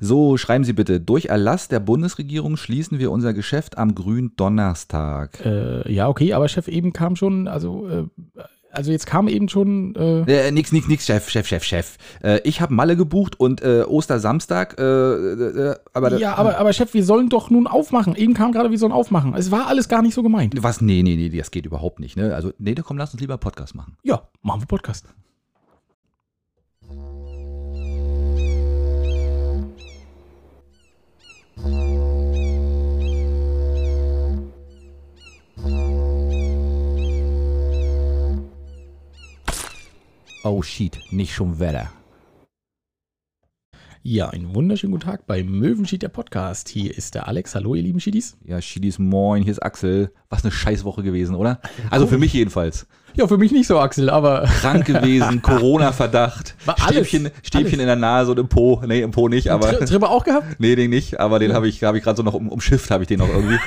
So, schreiben Sie bitte, durch Erlass der Bundesregierung schließen wir unser Geschäft am grünen Donnerstag. Äh, ja, okay, aber Chef eben kam schon, also, äh, also jetzt kam eben schon. Äh, Äh, nix, nix, nix, Chef, Chef, Chef, Chef. Äh, ich habe Malle gebucht und äh, Ostersamstag, äh, äh, aber ja, aber, aber Chef, wir sollen doch nun aufmachen. Eben kam gerade, wir sollen aufmachen. Es war alles gar nicht so gemeint. was? Nee, nee, nee, das geht überhaupt nicht. Ne? Also, nee, komm, lass uns lieber Podcast machen. Ja, machen wir Podcast. Oh shit, nicht schon Wetter. Ja, einen wunderschönen guten Tag bei Möwenschied, der Podcast. Hier ist der Alex. Hallo, ihr lieben Schiedis. Ja, Schiedis, moin, hier ist Axel. Was eine Scheißwoche gewesen, oder? Also für mich jedenfalls. Ja, für mich nicht so, Axel, aber. Krank gewesen, Corona-Verdacht, Stäbchen, Stäbchen alles. in der Nase und im Po. Nee, im Po nicht, aber. Tri Tripper auch gehabt? Nee, den nicht, aber den habe ich, hab ich gerade so noch um, umschifft, habe ich den noch irgendwie.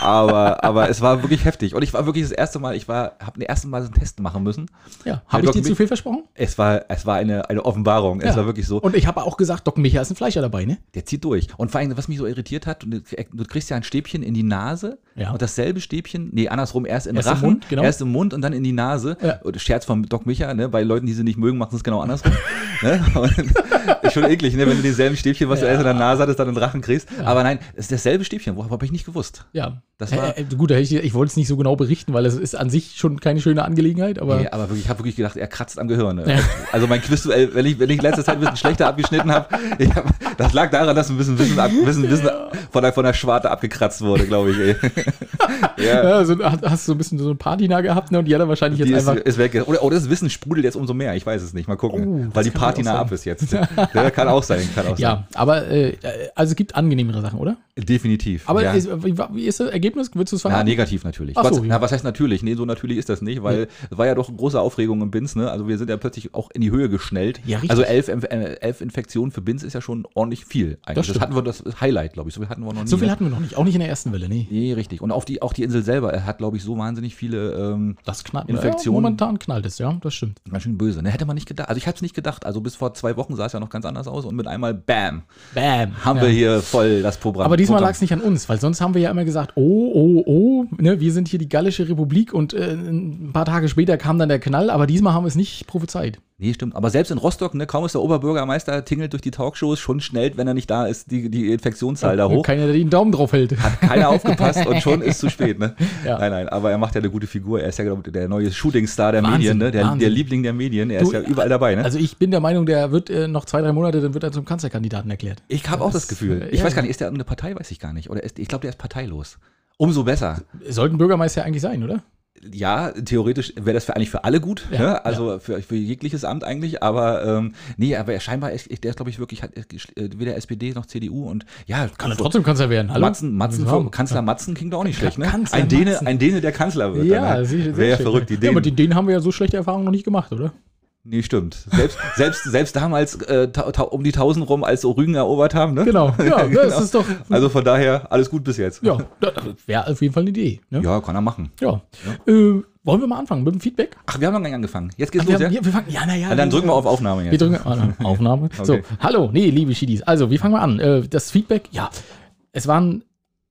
Aber, aber es war wirklich heftig. Und ich war wirklich das erste Mal, ich war, habe das erste Mal so einen Test machen müssen. Ja. Habe ich Doc dir zu viel versprochen? Es war, es war eine, eine Offenbarung. Es Ja. war wirklich so. Und ich habe auch gesagt, Doc Micha ist ein Fleischer dabei, ne? Der zieht durch. Und vor allem, was mich so irritiert hat, du, du kriegst ja ein Stäbchen in die Nase Ja. und dasselbe Stäbchen, nee, andersrum, erst im Erst im Rachen, Mund, genau. erst im Mund und dann in die Nase. Ja. Scherz von Doc Micha, ne? Bei Leuten, die sie nicht mögen, machen sie es genau andersrum. ne? Ist schon eklig, ne? Wenn du dieselben Stäbchen, was du Ja. erst in der Nase hattest, dann in den Rachen kriegst. Aber nein, es ist dasselbe Stäbchen. Woher habe ich nicht gewusst? Ja. Das war- äh, äh, gut, ich, ich wollte es nicht so genau berichten, weil es ist an sich schon keine schöne Angelegenheit, aber. Nee, aber wirklich, ich habe wirklich gedacht, er kratzt am Gehirn. Ne? Also mein Quizduell, wenn ich, wenn ich letzte Zeit ein bisschen schlechter abgeschnitten habe, hab, das lag daran, dass ein bisschen Wissen, ab, bisschen, bisschen von, der, von der Schwarte abgekratzt wurde, glaube ich. Ey. ja, Ja, so, hast du so ein bisschen so eine Patina gehabt, ne? Und die hat er wahrscheinlich die jetzt ist, einfach. ist weg. Oder, oder das Wissen sprudelt jetzt umso mehr, ich weiß es nicht. Mal gucken. Oh, das weil die Patina sein. ab ist jetzt. Ja, kann auch sein, kann auch sein. Ja, aber äh, also es gibt angenehmere Sachen, oder? Definitiv. Aber ja. ist, wie, ist das Ergebnis? Willst du es Ja, verraten? negativ natürlich. Ach so, Gott, ja. na, was heißt natürlich? Nee, so natürlich ist das nicht, weil es war ja doch große Aufregung im Bins, ne? Also wir sind ja plötzlich auch in die Höhe geschnellt. Ja, richtig. Also elf, äh, elf Infektionen für Bins ist ja schon ordentlich viel eigentlich. Das, stimmt. hatten wir das Highlight, glaube ich. So viel hatten wir noch nie. So viel hatten wir noch nicht, auch nicht in der ersten Welle, nee. Nee, richtig. Und auf die, auch die Insel selber äh, hat, glaube ich, so wahnsinnig viele ähm, Das knallt. Infektionen. Ja, momentan knallt es, ja, das stimmt. ganz schön böse. Ne? Hätte man nicht gedacht. Also ich habe es nicht gedacht. Also bis vor zwei Wochen sah es ja noch ganz anders aus und mit einmal BAM Bam. haben ja. wir hier voll das Programm. Aber diesmal lag es nicht an uns, weil sonst haben wir ja immer gesagt, oh, oh, oh, ne, wir sind hier die Gallische Republik und äh, ein paar Tage später kam dann der Knall, aber diesmal haben wir es nicht prophezeit. Nee, stimmt. Aber selbst in Rostock, ne, kaum ist der Oberbürgermeister tingelt durch die Talkshows, schon schnellt, wenn er nicht da ist, die, die Infektionszahl da Und hoch. Keiner, der den Daumen drauf hält. Hat keiner aufgepasst und schon ist zu spät, ne? Ja. Nein, nein, aber er macht ja eine gute Figur. Er ist ja glaub ich, der neue Shootingstar der Wahnsinn, Medien, ne? Der, der Liebling der Medien. Er Du, ist ja überall dabei, ne? Also ich bin der Meinung, der wird äh, noch zwei, drei Monate, dann wird er zum Kanzlerkandidaten erklärt. ich habe auch das Gefühl. äh, Ich ja, weiß gar nicht, ist der eine Partei, weiß ich gar nicht. Oder ist, ich glaube, der ist parteilos. Umso besser. Sollten Bürgermeister ja eigentlich sein, oder? Ja, theoretisch wäre das für, eigentlich für alle gut, Ja, ne? also Für, für jegliches Amt eigentlich, aber ähm, nee, aber er scheinbar ist, der ist, glaube ich, wirklich hat, äh, weder SPD noch CDU und ja, Kann er trotzdem Kanzler werden. Hallo? Matzen, Matzen Ja. vor, Kanzler Matzen klingt auch nicht schlecht, ne? Kanzler ein, Däne, ein Däne, der Kanzler wird. Ja, sehr Wäre ja verrückt, die Ja, Dänen. aber die Dänen haben wir ja so schlechte Erfahrungen noch nicht gemacht, oder? Nee, stimmt. Selbst, selbst, selbst damals äh, um die 1000 rum, als so Rügen erobert haben, ne? Genau. Ja, das ist doch. Also von daher, alles gut bis jetzt. Ja, wäre auf jeden Fall eine Idee. Ne? Ja, kann er machen. Ja. Äh, wollen wir mal anfangen mit dem Feedback? Ach, wir haben noch gar nicht angefangen. Jetzt geht's Wir, los, ja? haben, ja, wir fangen, ja, naja. Na, dann drücken wir auf Aufnahme Wir jetzt. drücken ah, Aufnahme. So, Okay. hallo, nee, liebe Schiedis. Also, wir fangen mal an. Äh, das Feedback, ja, es waren,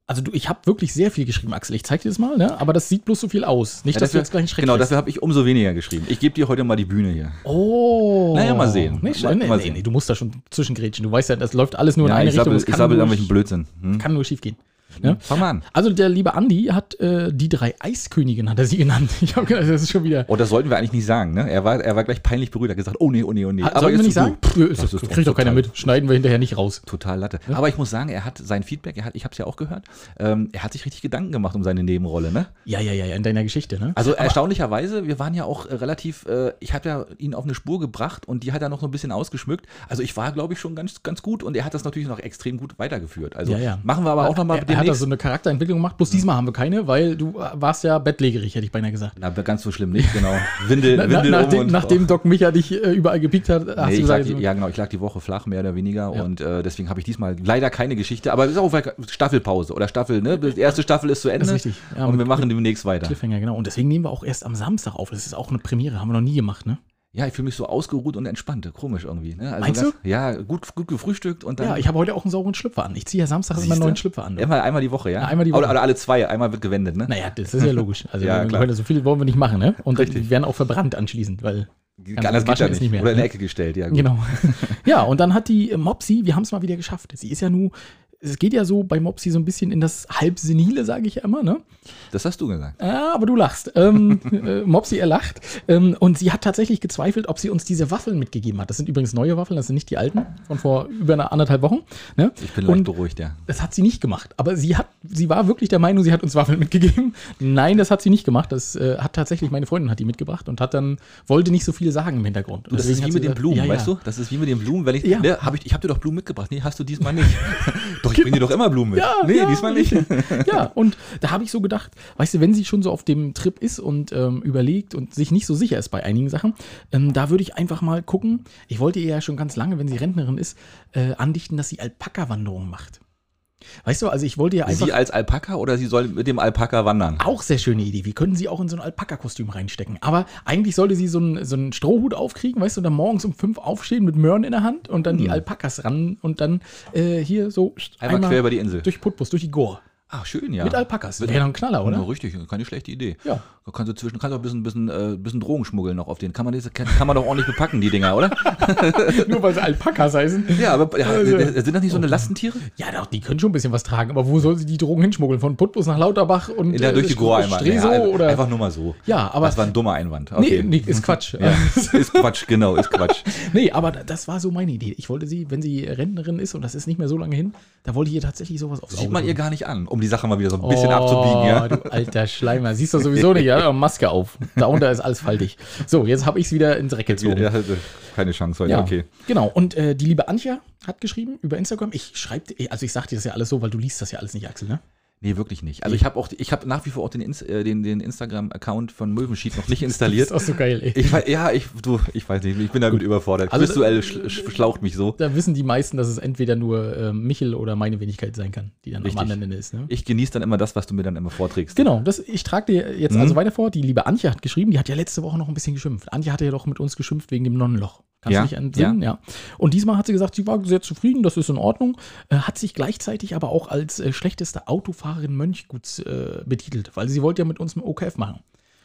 also du, ich habe wirklich sehr viel geschrieben, Axel. Ich zeig dir das mal, ne? Aber das sieht bloß so viel aus. Nicht, Ja, dass du jetzt gleich einen Schreck Genau, dafür habe ich umso weniger geschrieben. Ich gebe dir heute mal die Bühne hier. Oh. Naja, mal sehen. Nicht Mal-. Nee, mal nee, sehen. nee, du musst da schon zwischengrätschen. Du weißt ja, das läuft alles nur in Ja, eine ich Richtung. sabbel, ich sabbel irgendwelchen Blödsinn. Hm? Kann nur schief gehen. Ne? Fang mal an. Also der liebe Andi hat äh, die drei Eiskönigin, hat er sie genannt. Ich habe gedacht, das ist schon wieder. Oh, das sollten wir eigentlich nicht sagen, ne? Er war, er war gleich peinlich berührt, er hat gesagt, oh nee, oh nee, oh nee. Aber Sollten wir nicht sagen? Pff, Das das kriegt doch keiner total- mit. Schneiden wir hinterher nicht raus. Total Latte. Aber ich muss sagen, er hat sein Feedback, er hat, ich habe es ja auch gehört, ähm, er hat sich richtig Gedanken gemacht um seine Nebenrolle, ne? Ja, ja, ja, ja, in deiner Geschichte, ne? Also erstaunlicherweise, wir waren ja auch äh, relativ, äh, ich habe ja ihn auf eine Spur gebracht und die hat er noch so ein bisschen ausgeschmückt. Also ich war, glaube ich, schon ganz, ganz gut und er hat das natürlich noch extrem gut weitergeführt. Also Ja, ja. machen wir aber auch nochmal er, er demnächst. so eine Charakterentwicklung gemacht, bloß diesmal haben wir keine, weil du warst ja bettlägerig, hätte ich beinahe gesagt. Na, ganz so schlimm nicht, genau. Windel, Na, Windel na, um nachdem, und nachdem Doc Micha dich äh, überall gepickt hat, hast Nee, du lag, gesagt, die, ja, genau, ich lag die Woche flach, mehr oder weniger. Ja. Und äh, deswegen habe ich diesmal leider keine Geschichte. Aber es ist auch Staffelpause oder Staffel, ne? Die erste Staffel ist zu Ende. Das ist richtig. Ja, und wir machen demnächst weiter. Cliffhanger, genau. Und deswegen nehmen wir auch erst am Samstag auf. Das ist auch eine Premiere, haben wir noch nie gemacht, ne? Ja, ich fühle mich so ausgeruht und entspannt. Komisch irgendwie. Ne? Also Meinst ganz, Ja, gut, gut gefrühstückt und dann. Ja, ich habe heute auch einen sauren Schlüpfer an. Ich ziehe ja samstags immer einen neuen Schlüpfer an. Immer einmal die Woche, ja? Ja, einmal die Woche. Oder, oder alle zwei, einmal wird gewendet, ne? Naja, das ist ja logisch. Also Ja, heute so viel wollen wir nicht machen, ne? Und Richtig. die werden auch verbrannt anschließend, weil. Anders geht ja nicht. nicht mehr, Oder in die ne? Ecke gestellt, ja. Gut. Genau. ja, und dann hat die Mopsi, wir haben es mal wieder geschafft. Sie ist ja nur, es geht ja so bei Mopsi so ein bisschen in das Halbsenile, sage ich ja immer, ne? Das hast du gesagt. Ja, aber du lachst. Ähm, äh, Mopsi, er lacht. Ähm, und sie hat tatsächlich gezweifelt, ob sie uns diese Waffeln mitgegeben hat. Das sind übrigens neue Waffeln, das sind nicht die alten von vor über einer anderthalb Wochen. Ne? Ich bin leicht Und beruhigt, ja. das hat sie nicht gemacht. Aber sie hat, sie war wirklich der Meinung, sie hat uns Waffeln mitgegeben. Nein, das hat sie nicht gemacht. Das äh, hat tatsächlich meine Freundin hat die mitgebracht und hat dann wollte nicht so viel sagen im Hintergrund. Und Das ist wie mit den Blumen, ja, ja. weißt du? Das ist wie mit den Blumen, wenn ich. Ja. Ne, hab ich ich habe dir doch Blumen mitgebracht. Nee, hast du diesmal nicht. doch, ich bring dir doch immer Blumen mit. Ja, nee, ja, diesmal nicht. ja, und da habe ich so gedacht, weißt du, wenn sie schon so auf dem Trip ist und ähm, überlegt und sich nicht so sicher ist bei einigen Sachen, ähm, da würde ich einfach mal gucken. Ich wollte ihr ja schon ganz lange, wenn sie Rentnerin ist, äh, andichten, dass sie Alpaka-Wanderungen macht. Weißt du, also ich wollte ja einfach. Sie als Alpaka oder sie soll mit dem Alpaka wandern? auch sehr schöne Idee. Wir können sie auch in so ein Alpaka-Kostüm reinstecken. Aber eigentlich sollte sie so einen, so einen Strohhut aufkriegen, weißt du, und dann morgens um fünf aufstehen mit Möhren in der Hand und dann die Alpakas ran und dann äh, hier so Einmal quer über die Insel. durch Putbus, durch die Gore. Ach, schön, ja. Mit Alpakas. Mit- Wäre doch ein Knaller, Ja, oder? richtig, keine schlechte Idee. Ja. Da kannst du zwischen, kannst auch ein bisschen, bisschen, äh, bisschen Drogen schmuggeln noch auf den. Kann man, das, kann, kann man doch ordentlich bepacken, die Dinger, oder? Nur weil sie Alpakas heißen. Ja, aber ja, Also- sind das nicht so eine Lastentiere? Ja, doch, die können schon ein bisschen was tragen. Aber wo soll sie die Drogen hinschmuggeln? Von Putbus nach Lauterbach und der, durch die St- Gore einmal. Ja, oder? Einfach nur mal so. Ja, aber- Das war ein dummer Einwand. nee, Okay. nee, ist Quatsch. Ja, ist Quatsch, genau, ist Quatsch. Nee, aber da- das war so meine Idee. Ich wollte sie, wenn sie Rentnerin ist, und das ist nicht mehr so lange hin, da wollte ich ihr tatsächlich sowas aufs Sieht man ihr gar nicht an, um die Sache mal wieder so ein bisschen abzubiegen, ja? Oh, du alter Schleimer. Siehst du sowieso nicht, ja? Maske auf. Darunter ist alles faltig. So, jetzt habe ich es wieder ins Dreck gezogen. Ja, keine Chance heute, Ja, okay. genau. Und äh, die liebe Antje hat geschrieben über Instagram. Ich schreibe, also ich sag dir das ja alles so, weil du liest das ja alles nicht, Axel, ne? Nee, wirklich nicht. Also ich habe auch, ich habe nach wie vor auch den, Ins- äh, den, den Instagram-Account von Möwenschied noch nicht Das installiert. ist auch so geil, ey. Ich ja, ich, du, ich weiß nicht, ich bin damit überfordert. Also- Quizduell sch, sch, schlaucht mich so. Da wissen die meisten, dass es entweder nur äh, Michel oder meine Wenigkeit sein kann, die dann Richtig. am anderen Ende ist. Ne? Ich genieße dann immer das, was du mir dann immer vorträgst. Genau, das, ich trage dir jetzt Mhm. also weiter vor. Die liebe Antje hat geschrieben, die hat ja letzte Woche noch ein bisschen geschimpft. Antje hatte ja doch mit uns geschimpft wegen dem Nonnenloch. Kannst Ja, du dich entsinnen? Ja. Und diesmal hat sie gesagt, sie war sehr zufrieden, das ist in Ordnung. Äh, hat sich gleichzeitig aber auch als äh, schlechteste Autofahrerin Mönchguts äh, betitelt, weil sie wollte ja mit uns im OKF machen.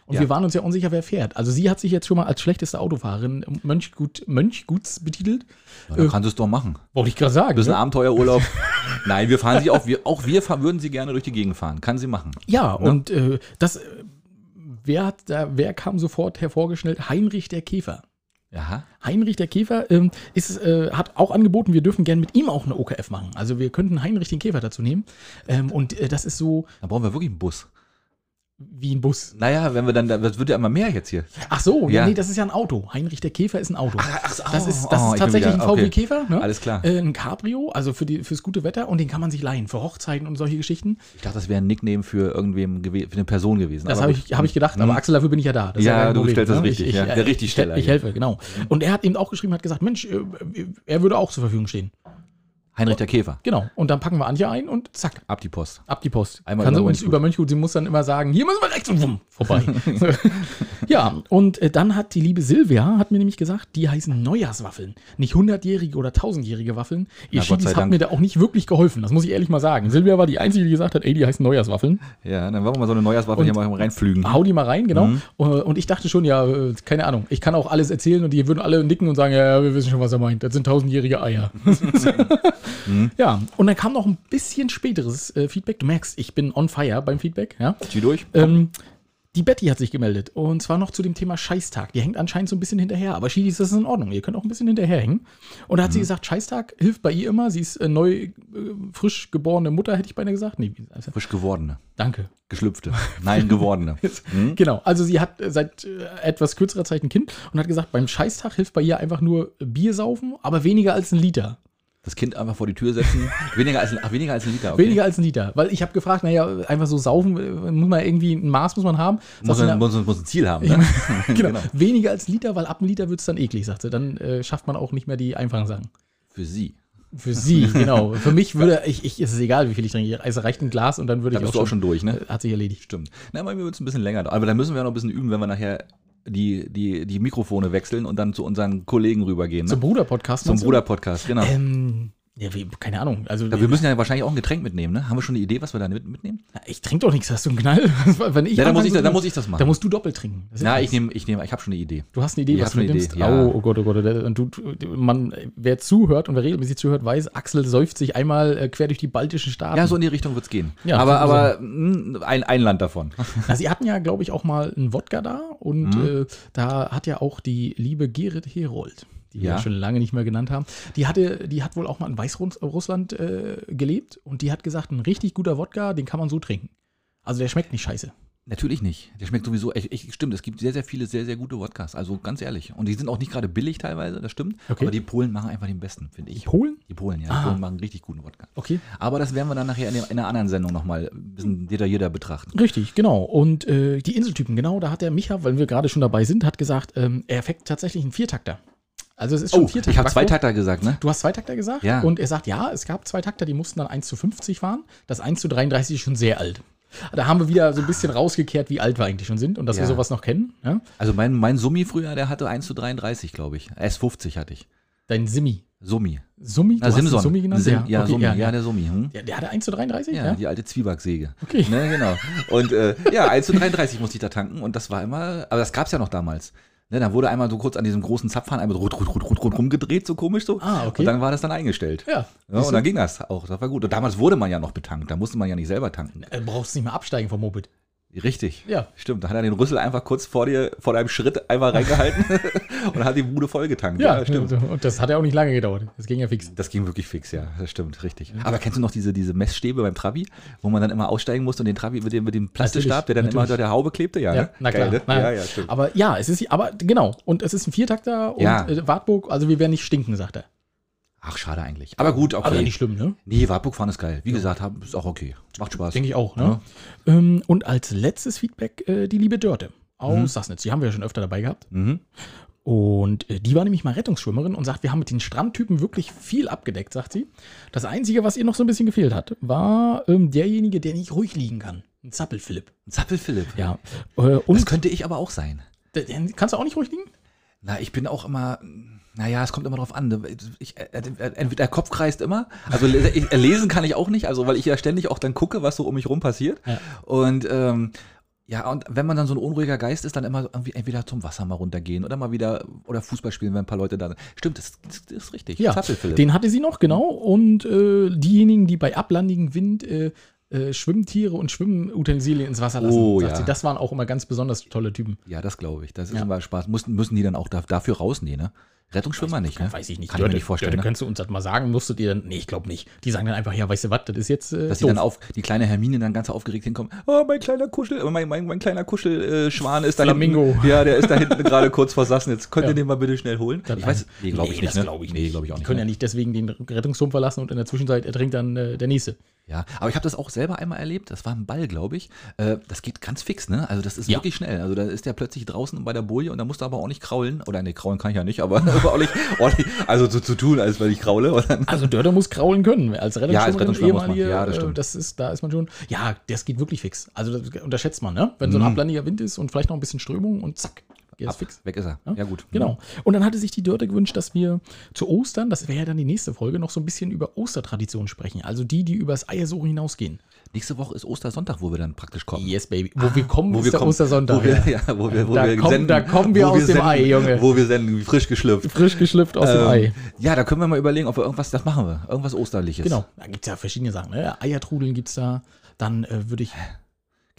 Und Ja. wir waren uns ja unsicher, wer fährt. Also sie hat sich jetzt schon mal als schlechteste Autofahrerin Mönchgut, Mönchguts betitelt. Ja, dann kannst du es doch machen. Wollte ich gerade sagen. Bisschen ne? Abenteuerurlaub. Nein, wir fahren sie auch, wir, auch wir fahren, würden sie gerne durch die Gegend fahren. Kann sie machen. Ja, Ne? und äh, das, äh, wer, hat da, wer kam sofort hervorgestellt? Heinrich der Käfer. Aha. Heinrich der Käfer ähm, ist, äh, hat auch angeboten, wir dürfen gerne mit ihm auch eine OKF machen. Also wir könnten Heinrich den Käfer dazu nehmen. Ähm, und äh, das ist so Dann brauchen wir wirklich einen Bus. Wie ein Bus. Naja, wenn wir dann, das wird ja immer mehr jetzt hier. Ach so, ja. Nee, das ist ja ein Auto. Heinrich der Käfer ist ein Auto. ach so, das ist, das oh, ist ich tatsächlich wieder- ein VW okay. Käfer. Ne? Alles klar. Äh, ein Cabrio, also für die, fürs gute Wetter und den kann man sich leihen für Hochzeiten und solche Geschichten. Ich dachte, das wäre ein Nickname für irgendwem, für eine Person gewesen. Das Aber habe ich, hab ich gedacht, aber Mhm. Axel, dafür bin ich ja da. Das Ja, du Problem, stellst das ne? richtig, ich, ja. Ich, Der Richtigsteller Ich, ich hier. helfe, genau. Und er hat eben auch geschrieben, hat gesagt, Mensch, äh, er würde auch zur Verfügung stehen. Heinrich der Käfer. Genau. Und dann packen wir Antje ein und zack, Ab die Post. ab die Post. Einmal Kann sie über uns über Mönchgut, sie muss dann immer sagen, hier müssen wir rechts und wumm, vorbei. ja, und äh, dann hat die liebe Silvia, hat mir nämlich gesagt, die heißen Neujahrswaffeln. Nicht hundertjährige oder tausendjährige Waffeln. Ihr Na, Schiedis hat mir da auch nicht wirklich geholfen, das muss ich ehrlich mal sagen. Silvia war die Einzige, die gesagt hat, ey, die heißen Neujahrswaffeln. Ja, dann wollen wir mal so eine Neujahrswaffe Und- hier mal reinflügen. Hau die mal rein, genau. Mhm. Äh, Und ich dachte schon, ja, äh, keine Ahnung, ich kann auch alles erzählen und die würden alle nicken und sagen, ja, ja, wir wissen schon, was er meint. Das sind tausendjährige Eier. Mhm. Ja, und dann kam noch ein bisschen späteres äh, Feedback. Du merkst, ich bin on fire beim Feedback, ja. Zieh durch. Ähm, die Betty hat sich gemeldet und zwar noch zu dem Thema Scheißtag. Die hängt anscheinend so ein bisschen hinterher, aber Schiedis, das ist in Ordnung. Ihr könnt auch ein bisschen hinterherhängen. Und da hat sie Mhm. gesagt, Scheißtag hilft bei ihr immer. Sie ist äh, neu, äh, frisch geborene Mutter, hätte ich beinahe gesagt. Nee, wie- also, Frisch gewordene. danke. Geschlüpfte. Nein, gewordene. Hm? Genau, also sie hat äh, seit äh, etwas kürzerer Zeit ein Kind und hat gesagt, beim Scheißtag hilft bei ihr einfach nur Bier saufen, aber weniger als ein Liter. Das Kind einfach vor die Tür setzen. Weniger als ein, ach, weniger als ein Liter. Okay. Weniger als ein Liter. Weil ich habe gefragt, naja, einfach so saufen, äh, muss man irgendwie ein Maß muss man haben. Muss, ein, na, muss, muss ein Ziel haben. Ne? genau, weniger als ein Liter, weil ab einem Liter wird es dann eklig, sagt sie. Dann äh, schafft man auch nicht mehr die einfachen Sachen. Für sie. Für sie, genau. Für mich würde, ich, ich, ist es egal, wie viel ich trinke. Also reicht ein Glas und dann würde Da ich bist du auch schon durch, ne? Hat sich erledigt. Stimmt. Na, bei mir wird es ein bisschen länger dauern. Aber da müssen wir noch ein bisschen üben, wenn wir nachher die, die, die Mikrofone wechseln und dann zu unseren Kollegen rübergehen. Ne? Zum Bruder-Podcast. Zum? Bruder-Podcast, genau. Ähm, ja, wie, keine Ahnung. Also, Ja, wir müssen ja wahrscheinlich auch ein Getränk mitnehmen, ne? Haben wir schon eine Idee, was wir da mit, mitnehmen? ich trinke doch nichts, hast du einen Knall? Wenn ich Ja, dann muss, ich, würde, dann muss ich das machen. Da musst du doppelt trinken. Ja ich nehme, ich nehme, ich habe schon eine Idee. Du hast eine Idee, Ich was du eine mitnimmst? Idee, ja. Oh, oh Gott, oh Gott. Und du, man, wer zuhört und wer regelmäßig zuhört, weiß, Axel säuft sich einmal äh, quer durch die baltischen Staaten. Ja, so in die Richtung wird's gehen. Ja, aber aber mh, ein, ein Land davon. Na, sie hatten ja, glaube ich, auch mal einen Wodka da und Mhm. äh, da hat ja auch die liebe Gerrit Herold, die wir Ja. ja schon lange nicht mehr genannt haben, die hatte, die hat wohl auch mal in Weißrussland äh, gelebt und die hat gesagt, ein richtig guter Wodka, den kann man so trinken. Also der schmeckt nicht scheiße. Natürlich nicht. Der schmeckt sowieso. Ich, ich, stimmt, es gibt sehr, sehr viele sehr, sehr gute Wodkas. Also ganz ehrlich. Und die sind auch nicht gerade billig teilweise, das stimmt. Okay. Aber die Polen machen einfach den besten, finde ich. Polen? Die Polen, ja. Ah. Die Polen machen richtig guten Wodka. Okay. Aber das werden wir dann nachher in, der, in einer anderen Sendung nochmal ein bisschen detaillierter betrachten. Richtig, genau. Und äh, die Inseltypen, genau, da hat der Micha, weil wir gerade schon dabei sind, hat gesagt, ähm, er fängt tatsächlich einen Viertakter. Also es ist schon Oh, Viertakter. ich habe zwei Takter gesagt, ne? Du hast zwei Takter gesagt Ja. und er sagt, ja, es gab zwei Takter, die mussten dann 1 zu 50 fahren. Das 1 zu 33 ist schon sehr alt. Da haben wir wieder so ein bisschen rausgekehrt, wie alt wir eigentlich schon sind und dass wir Ja. sowas noch kennen. Ja? Also mein, mein Summi früher, der hatte 1 zu 33, glaube ich. S50 hatte ich. Dein Simi. Summi. Summi? Na, Du den Simson. Summi genannt? Sim, ja, okay, Summi. ja, Ja, der Summi. Hm? Der, der hatte 1 zu 33? Ja, Ja. die alte Zwiebacksäge. Okay. Ne, genau. Und äh, ja, 1 zu 33 musste ich da tanken und das war immer, aber das gab es ja noch damals. Ne, dann wurde einmal so kurz an diesem großen Zapfhahn einmal so rut, rut, rut, rut, rut rumgedreht, so komisch so. Ah, okay. Und dann war das dann eingestellt. Ja. Ja, und du? dann ging das auch. Das war gut. Und damals wurde man ja noch betankt. Da musste man ja nicht selber tanken. Äh, brauchst nicht mehr absteigen vom Moped. Richtig. Ja. Stimmt. Da hat er den Rüssel einfach kurz vor dir, vor deinem Schritt einmal reingehalten und hat die Bude voll getankt. Ja, stimmt. Und das hat ja auch nicht lange gedauert. Das ging ja fix. Das ging wirklich fix, ja. Das stimmt, richtig. Aber kennst du noch diese, diese Messstäbe beim Trabi, wo man dann immer aussteigen musste und den Trabi mit dem, mit dem Plastikstab, der dann Natürlich. immer unter der Haube klebte? Ja, Ja, ne? na klar. Geil, ne? Ja, ja, stimmt. Aber ja, es ist, aber genau. Und es ist ein Viertakter und Ja. äh, Wartburg, also wir werden nicht stinken, sagt er. Ach, schade eigentlich. Aber gut, okay. Aber nicht schlimm, ne? Nee, Wartburg fahren ist geil. Wie gesagt, haben- ist auch okay. Macht Spaß. Denke ich auch, ne? Ähm, und als letztes Feedback äh, die liebe Dörte aus Sassnitz. Die haben wir ja schon öfter dabei gehabt. Mhm. Und äh, die war nämlich mal Rettungsschwimmerin und sagt, wir haben mit den Strandtypen wirklich viel abgedeckt, sagt sie. Das Einzige, was ihr noch so ein bisschen gefehlt hat, war ähm, derjenige, der nicht ruhig liegen kann. Ein Zappel-Philipp. Zappel Philipp. Ja. Äh, und Das könnte ich aber auch sein. kannst du auch nicht ruhig liegen? Na, ich bin auch immer, naja, es kommt immer drauf an. Ich, äh, entweder der Kopf kreist immer, also äh, lesen kann ich auch nicht, also weil ich ja ständig auch dann gucke, was so um mich rum passiert. Ja. Und ähm, ja, und wenn man dann so ein unruhiger Geist ist, dann immer irgendwie entweder zum Wasser mal runtergehen oder mal wieder oder Fußball spielen, wenn ein paar Leute da sind. Stimmt, das, das, das ist richtig. Ja, den hatte sie noch, genau. Und äh, diejenigen, die bei ablandigem Wind äh, äh, Schwimmtiere und Schwimmutensilien ins Wasser lassen, Oh, sagt ja. sie, das waren auch immer ganz besonders tolle Typen. Ja, das glaube ich. Das ist Ja. immer Spaß. Müssen, müssen die dann auch da, dafür rausnehmen, ne? Rettungsschwimmer nicht, ne? Weiß ich nicht. Kann ich mir nicht vorstellen. Dörte, Ne? könntest du uns das mal sagen? Musstet ihr dann? Nee, ich glaube nicht. Die sagen dann einfach, ja, weißt du was, das ist jetzt äh, Dass die dann auf, die kleine Hermine dann ganz aufgeregt hinkommt. Oh, mein kleiner Kuschel, mein, mein, mein kleiner Kuschelschwan ist da Flamingo. hinten. Ja, der ist da hinten gerade kurz vor Sassnitz. Könnt ihr Ja. den mal bitte schnell holen? Das ich weiß, nee, glaube ich nicht. das Ne? glaube ich Nee, nicht. glaube ich auch Die nicht. können ja ne? nicht deswegen den Rettungsturm verlassen und in der Zwischenzeit ertrinkt dann äh, der Nächste. Ja, aber ich habe das auch selber einmal erlebt. Das war ein Ball, glaube ich. Äh, das geht ganz fix, ne? Also das ist Ja. wirklich schnell. Also da ist der plötzlich draußen bei der Boje und da musst du aber auch nicht kraulen. Oder nee, kraulen kann ich ja nicht, aber aber auch nicht, auch nicht also so zu tun, als wenn ich kraule. Also Dörte muss kraulen können. Als Rettungsschwimmer, Ja, muss man. Ja, das äh, stimmt. das ist, da ist man schon, ja, das geht wirklich fix. Also das unterschätzt man, ne? Wenn so ein Mhm. ablandiger Wind ist und vielleicht noch ein bisschen Strömung und zack, geht es ab, fix. weg ist er. Ja, gut. Genau. Und dann hatte sich die Dörte gewünscht, dass wir zu Ostern, das wäre ja dann die nächste Folge, noch so ein bisschen über Ostertraditionen sprechen. Also die, die übers Eiersuchen hinausgehen. Nächste Woche ist Ostersonntag, wo wir dann praktisch kommen. Yes, baby. Wo wir kommen, Wo ist wir der kommen, Ostersonntag. Wo wir, ja. ja, wo wir, wo Da wir kommen- da kommen wir wo aus dem senden, Ei, Junge. Wo wir senden, wie frisch geschlüpft. Frisch geschlüpft aus dem Ähm, Ei. Ja, da können wir mal überlegen, ob wir irgendwas, das machen wir. Irgendwas Osterliches. Genau. Da gibt es ja verschiedene Sachen. Ne? Eiertrudeln gibt es da. Dann äh, würde ich.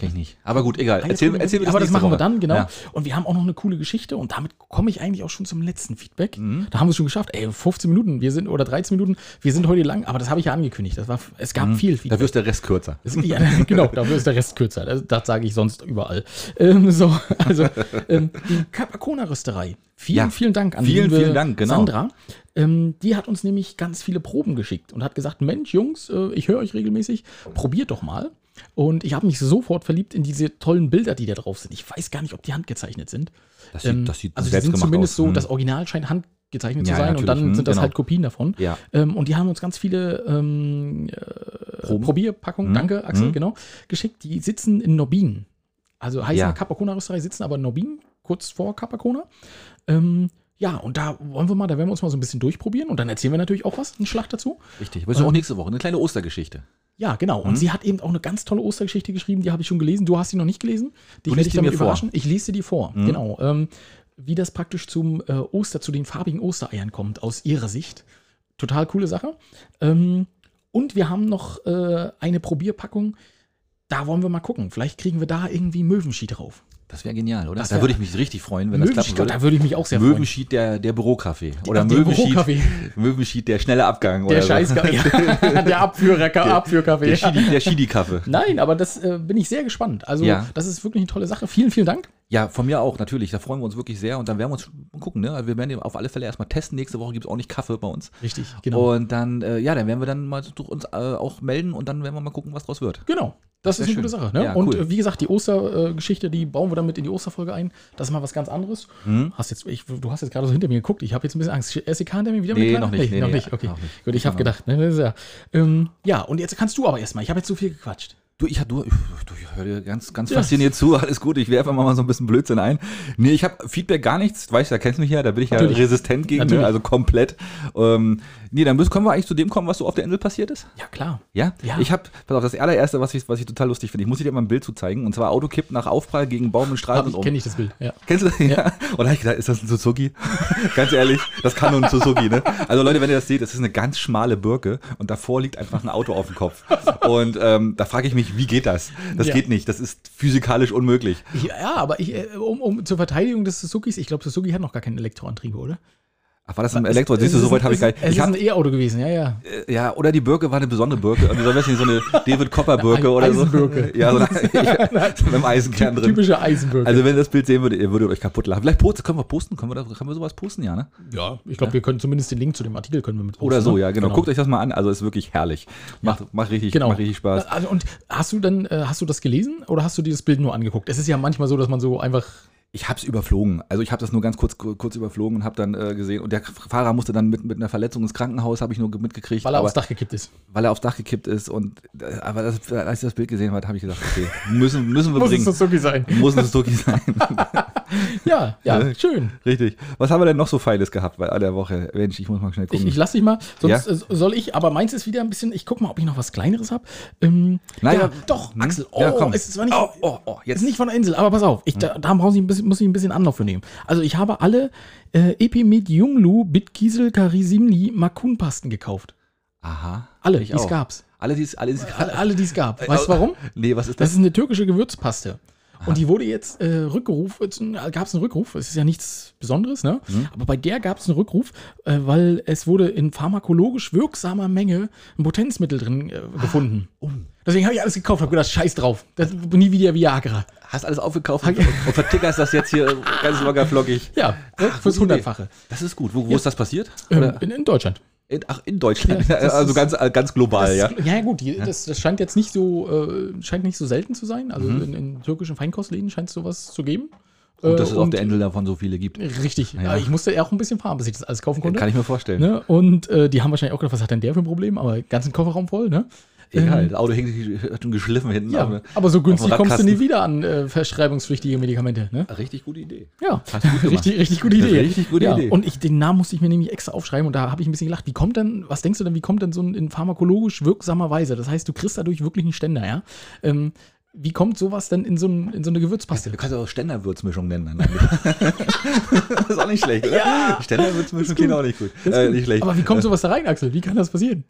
Kenn ich nicht. Aber gut, egal. Erzähl, Eiertrudeln- erzähl mir Aber das machen wir Woche. dann, genau. Ja. Und wir haben auch noch eine coole Geschichte und damit komme ich eigentlich auch schon zum letzten Feedback. Mhm. Da haben wir es schon geschafft. Ey, 15 Minuten, wir sind, oder 13 Minuten, wir sind heute lang, aber das habe ich ja angekündigt. Das war, es gab viel Feedback. Dafür ist der Rest kürzer. Ja, genau, dafür ist der Rest kürzer. Das, das sage ich sonst überall. Ähm, so, also ähm, die Capacona-Rösterei. Vielen, Ja, vielen Dank an vielen, vielen Dank, genau. Sandra. Ähm, die hat uns nämlich ganz viele Proben geschickt und hat gesagt, Mensch, Jungs, äh, ich höre euch regelmäßig, probiert doch mal. Und ich habe mich sofort verliebt in diese tollen Bilder, die da drauf sind. Ich weiß gar nicht, ob die handgezeichnet sind. Das sieht, Ähm, das sieht also die sind zumindest aus. so, Hm. das Original scheint handgezeichnet Ja, zu sein und dann hm, sind das genau. halt Kopien davon. Ja. Ähm, und die haben uns ganz viele ähm, äh. Probierpackungen, Mhm. danke Axel, Mhm. genau, geschickt. Die sitzen in Norbin. Also heißt Ja. Capacona-Rösterei, sitzen aber in Norbin, kurz vor Capacona. Ähm, ja, und da wollen wir mal, da werden wir uns mal so ein bisschen durchprobieren und dann erzählen wir natürlich auch was, einen Schlag dazu. Richtig. Aber ist ja auch nächste Woche eine kleine Ostergeschichte. Ja, genau. Mhm. Und sie hat eben auch eine ganz tolle Ostergeschichte geschrieben, die habe ich schon gelesen. Du hast sie noch nicht gelesen. Die werde ich damit mir vor. Mhm. überraschen. Ich lese dir vor. Genau. Ähm, wie das praktisch zum äh, Oster, zu den farbigen Ostereiern kommt, aus ihrer Sicht. Total coole Sache. Ähm, und wir haben noch äh, eine Probierpackung. Da wollen wir mal gucken. Vielleicht kriegen wir da irgendwie Möwenschi drauf. Das wäre genial, oder? Da wär- würde ich mich richtig freuen, wenn das Möwenschi, klappen da würde. würde ich mich auch sehr freuen. Möwenschied der, der Bürokaffee. Oder der Möwenschied. Möwenschied der schnelle Abgang. Der so. Scheißkaffee. Ja, der Abführer, Abführkaffee. Der Schidi- der Schidi-Kaffee. Nein, aber das äh, bin ich sehr gespannt. Also, Ja. das ist wirklich eine tolle Sache. Vielen, vielen Dank. Ja, von mir auch, natürlich. Da freuen wir uns wirklich sehr. Und dann werden wir uns gucken. Ne? Also wir werden auf alle Fälle erstmal testen. Nächste Woche gibt es auch nicht Kaffee bei uns. Richtig, genau. Und dann, äh, ja, dann werden wir dann mal durch uns äh, auch melden und dann werden wir mal gucken, was draus wird. Genau. Das ist Sehr eine gute schön. Sache. Ne? Ja, und cool. äh, wie gesagt, die Ostergeschichte, die bauen wir damit in die Osterfolge ein. Das ist mal was ganz anderes. Mhm. Hast jetzt, ich, du hast jetzt gerade so hinter mir geguckt. Ich habe jetzt ein bisschen Angst. SEK hinter mir wieder Nee, mit noch nicht. Nee, noch nee, nicht. Okay. noch nicht. Gut, ich habe gedacht. Ne, das ist ja, ähm, ja, und jetzt kannst du aber erstmal. Ich habe jetzt so viel gequatscht. Du, ich, du, du, ich höre dir ganz, ganz Ja. fasziniert zu, alles gut, ich werfe mal so ein bisschen Blödsinn ein. Nee, ich habe Feedback gar nichts, weißt du, da kennst du mich ja, da bin ich Natürlich. ja resistent gegen, ne? Natürlich. also komplett. Ähm, nee, dann müssen, können wir eigentlich zu dem kommen, was so auf der Insel passiert ist? Ja, klar. Ja? Ja. Ich habe, pass auf, das allererste, was ich, was ich total lustig finde, ich muss dir mal ein Bild zu zeigen, und zwar Auto kippt nach Aufprall gegen Baum und Hab und ich, um. kenne ich das Bild. Ja. Kennst du das? Ja. Und da hab ich gedacht, ist das ein Suzuki? ganz ehrlich, das kann nur ein Suzuki, ne? Also Leute, wenn ihr das seht, das ist eine ganz schmale Birke und davor liegt einfach ein Auto auf dem Kopf. Und ähm, da frage ich mich, wie geht das? Das Ja. geht nicht, das ist physikalisch unmöglich. Ja, aber ich, äh, um, um zur Verteidigung des Suzukis, ich glaube, Suzuki hat noch gar keinen Elektroantrieb, oder? Ach, war das ein Elektro? Siehst du, so weit ein- habe ich gar nicht. Es Ich ist hab, ein E-Auto gewesen, ja, ja. äh, ja, oder die Birke war eine besondere Birke. Irgendwie so, nicht, so eine David Copper Birke oder so. Eisenbirke. Ja, so eine, so mit einem Eisenkern drin. Typische Eisenbürger. Also wenn ihr das Bild sehen würdet, ihr würdet euch kaputt lachen. Vielleicht posten, können wir posten, können wir, können wir sowas posten, ja, ne? ja, ich glaube, wir können zumindest den Link zu dem Artikel können wir mit Oder posten, so, ne? ja, genau. Guckt euch das mal an. Also ist wirklich herrlich. Macht, macht, richtig, Genau. macht richtig Spaß. Also, und hast du dann, äh, hast du das gelesen oder hast du dir das Bild nur angeguckt? Es ist ja manchmal so, dass man so einfach. Ich habe es überflogen. Also ich habe das nur ganz kurz, kurz überflogen und habe dann äh, gesehen. Und der Fahrer musste dann mit, mit einer Verletzung ins Krankenhaus, habe ich nur ge- mitgekriegt. Weil er aber, aufs Dach gekippt ist. weil er aufs Dach gekippt ist. Und äh, aber das, als ich das Bild gesehen habe, habe ich gesagt, okay, müssen, müssen wir Muss es bringen. Suzuki sein. Muss es Suzuki sein. Ja, ja, schön. Richtig. Was haben wir denn noch so Feiles gehabt bei der Woche? Mensch, ich muss mal schnell Ich, gucken. ich lass dich mal, sonst Ja? äh, soll ich, aber meins ist wieder ein bisschen, ich guck mal, ob ich noch was Kleineres habe. Ähm, Nein, ja, doch, Hm? Axel, oh, Ja, komm. es ist zwar nicht, Oh, oh, oh, Ist jetzt. Hm. nicht von der Insel, aber pass auf, ich, da, da muss ich, ein bisschen, muss ich ein bisschen Anlauf für nehmen. Also ich habe alle äh, Epimed Junglu Bitkiesel Karisimli Makun-Pasten gekauft. Aha. Alle, Ich die es auch. gab's. Alle, die es, alle, Alle, alle gab. Weißt du warum? Nee, was ist Das das? ist eine türkische Gewürzpaste. Und die wurde jetzt äh, rückgerufen, gab es einen Rückruf, es ist ja nichts Besonderes, ne? Mhm. Aber bei der gab es einen Rückruf, äh, weil es wurde in pharmakologisch wirksamer Menge ein Potenzmittel drin äh, gefunden. Deswegen habe ich alles gekauft, habe gedacht, scheiß drauf. Das nie wieder Viagra. Hast alles aufgekauft und, und vertickerst das jetzt hier ganz locker flockig. Ja, ne, fürs. Hundertfache. Das ist gut. Wo, wo ist das passiert? Ähm, in, in Deutschland. In, ach, in Deutschland. Ja, also ganz, äh, ganz global, Das ja. ja, gut, die, Das, das scheint jetzt nicht so, äh, scheint nicht so selten zu sein. Also Mhm. in, in türkischen Feinkostläden scheint es sowas zu geben. Und dass Äh, es auf der Insel davon so viele gibt. Richtig. Ja. Ich musste auch ein bisschen fahren, bis ich das alles kaufen konnte. Kann ich mir vorstellen. Ne? Und äh, die haben wahrscheinlich auch gedacht, was hat denn der für ein Problem? Aber ganzen Kofferraum voll, ne? Egal, Ähm, das Auto hängt hat schon geschliffen hinten. Ja, aber- aber so günstig kommst du nie wieder an äh, verschreibungspflichtige Medikamente, ne? Richtig gute Idee. Ja, gut richtig, richtig gute Idee. Richtig gute ja. Idee. Und ich, den Namen musste ich mir nämlich extra aufschreiben und da habe ich ein bisschen gelacht. Wie kommt denn, was denkst du denn, wie kommt denn so ein in pharmakologisch wirksamer Weise? Das heißt, du kriegst dadurch wirklich einen Ständer, ja? Ähm, wie kommt sowas denn in so, ein, in so eine Gewürzpaste? Du kannst auch Ständerwürzmischung nennen. Das ist auch nicht schlecht, oder? Ja. Ständerwürzmischung klingt auch nicht gut. Äh, nicht schlecht. Aber wie kommt sowas da rein, Axel? Wie kann das passieren?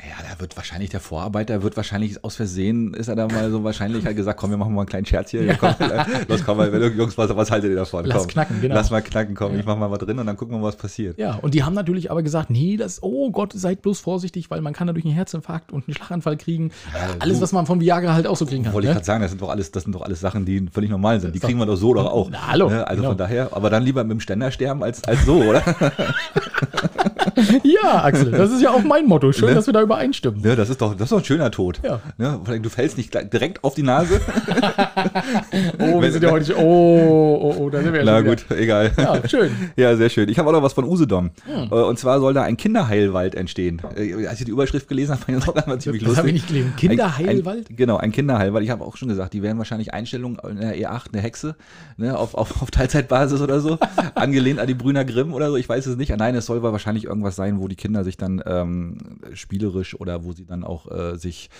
Ja, da wird wahrscheinlich der Vorarbeiter wird wahrscheinlich aus Versehen, ist er da mal so wahrscheinlich halt gesagt, komm, wir machen mal einen kleinen Scherz hier. Ja. Komm, äh, los, komm mal, Jungs, was, was haltet ihr davon? Lass komm, knacken, genau. Lass mal knacken, komm, Ja. ich mach mal was drin und dann gucken wir mal, was passiert. Ja, und die haben natürlich aber gesagt, nee, das, oh Gott, seid bloß vorsichtig, weil man kann dadurch einen Herzinfarkt und einen Schlaganfall kriegen. Alles, du- was man von Viagra halt auch so kriegen kann. Wollte ich Ne? gerade sagen, das sind doch alles, das sind doch alles Sachen, die völlig normal sind. Die kriegen wir doch so doch auch. Na, hallo, Ne? Also genau. von daher, aber dann lieber mit dem Ständer sterben als, als so, oder? Ja, Axel, das ist ja auch mein Motto. Schön, Ne? dass wir da übereinstimmen. Ja, das ist doch, das ist doch ein schöner Tod. Ja. Ne? Du fällst nicht direkt auf die Nase. Oh, wir sind ja heute. Oh, oh, oh, da sind wir ja Na schon wieder. gut, egal. Ja, schön. Ja, sehr schön. Ich habe auch noch was von Usedom. Äh, Und zwar soll da ein Kinderheilwald entstehen. Äh, Als ich die Überschrift gelesen habe, fand ich das auch einmal ziemlich Das lustig. habe ich nicht gelesen. Kinderheilwald? Ein, ein, genau, ein Kinderheilwald. Ich habe auch schon gesagt, die werden wahrscheinlich Einstellungen in der E8, eine Hexe, ne, auf, auf, auf Teilzeitbasis oder so, angelehnt an die Brüner Grimm oder so, ich weiß es nicht. Nein, es soll wahrscheinlich irgendwas sein, wo die Kinder sich dann ähm, spielerisch oder wo sie dann auch äh, sich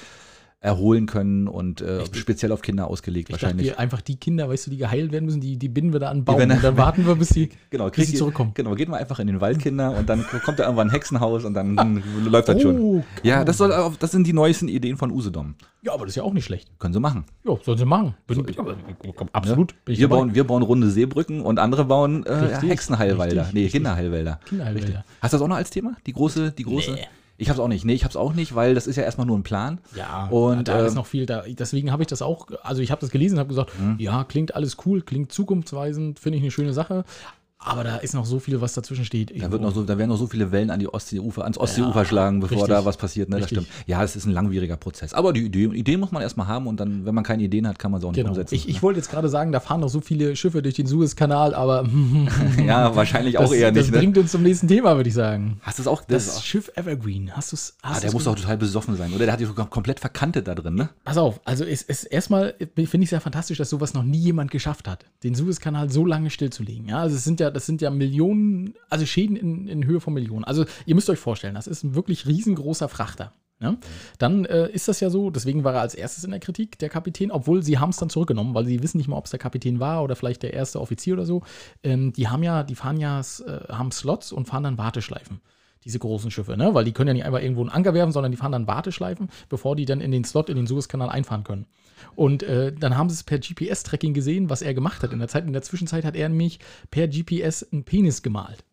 erholen können und äh, speziell auf Kinder ausgelegt Ich dachte, wahrscheinlich. die, einfach die Kinder, weißt du, die geheilt werden müssen, die, die binden wir da an Baum. und dann warten wir, bis sie, Genau, bis zurückkommen. Genau, geht mal einfach in den Wald, Kinder, und dann kommt da irgendwann ein Hexenhaus und dann läuft das schon. Oh, Ja, das, soll, das sind die neuesten Ideen von Usedom. Ja, aber das ist ja auch nicht schlecht. Können sie machen. Ja, sollen sie machen. Bin, absolut. Bin ich Wir dabei. bauen, wir bauen runde Seebrücken und andere bauen äh, Richtig, Hexenheilwälder. richtig, nee, richtig. Kinderheilwälder. Kinderheilwälder. Hast du das auch noch als Thema? Die große, die große? Nee. Ich hab's auch nicht. Nee, ich hab's auch nicht, weil das ist ja erstmal nur ein Plan. Ja, Und, da ist ähm, noch viel da. Deswegen habe ich das auch, also ich habe das gelesen und habe gesagt, Mhm. ja, klingt alles cool, klingt zukunftsweisend, finde ich eine schöne Sache. Aber da ist noch so viel, was dazwischen steht. Da, wird noch so, da werden noch so viele Wellen an die Ostseeufer, ans Ostseeufer Ja, schlagen, bevor richtig. da was passiert. Ne? Das stimmt. Ja, es ist ein langwieriger Prozess. Aber die Idee, Ideen muss man erstmal haben und dann, wenn man keine Ideen hat, kann man sie auch nicht Genau. umsetzen. Ich, ich wollte jetzt gerade sagen, da fahren noch so viele Schiffe durch den Suezkanal, aber ja, wahrscheinlich auch das, eher das nicht. Ne? bringt uns zum nächsten Thema, würde ich sagen. Hast du es auch? Das, Das, Schiff Evergreen, hast du es? ah, der muss doch total besoffen sein, oder? Der hat sich sogar komplett verkantet da drin, ne? Pass auf, also es ist erstmal, finde ich sehr fantastisch, dass sowas noch nie jemand geschafft hat, den Suezkanal so lange stillzulegen. Ja, also es sind ja, das sind ja Millionen, also Schäden in, in Höhe von Millionen. Also ihr müsst euch vorstellen, das ist ein wirklich riesengroßer Frachter. Ja? Dann äh, ist das ja so, deswegen war er als erstes in der Kritik, der Kapitän, obwohl sie haben es dann zurückgenommen, weil sie wissen nicht mal, ob es der Kapitän war oder vielleicht der erste Offizier oder so. Ähm, die haben ja, die fahren ja, äh, haben Slots und fahren dann Warteschleifen diese großen Schiffe, ne? Weil die können ja nicht einfach irgendwo einen Anker werfen, sondern die fahren dann Warteschleifen, bevor die dann in den Slot, in den Suezkanal einfahren können. Und äh, dann haben sie es per GPS-Tracking gesehen, was er gemacht hat. In der Zeit, in der Zwischenzeit hat er nämlich per GPS einen Penis gemalt.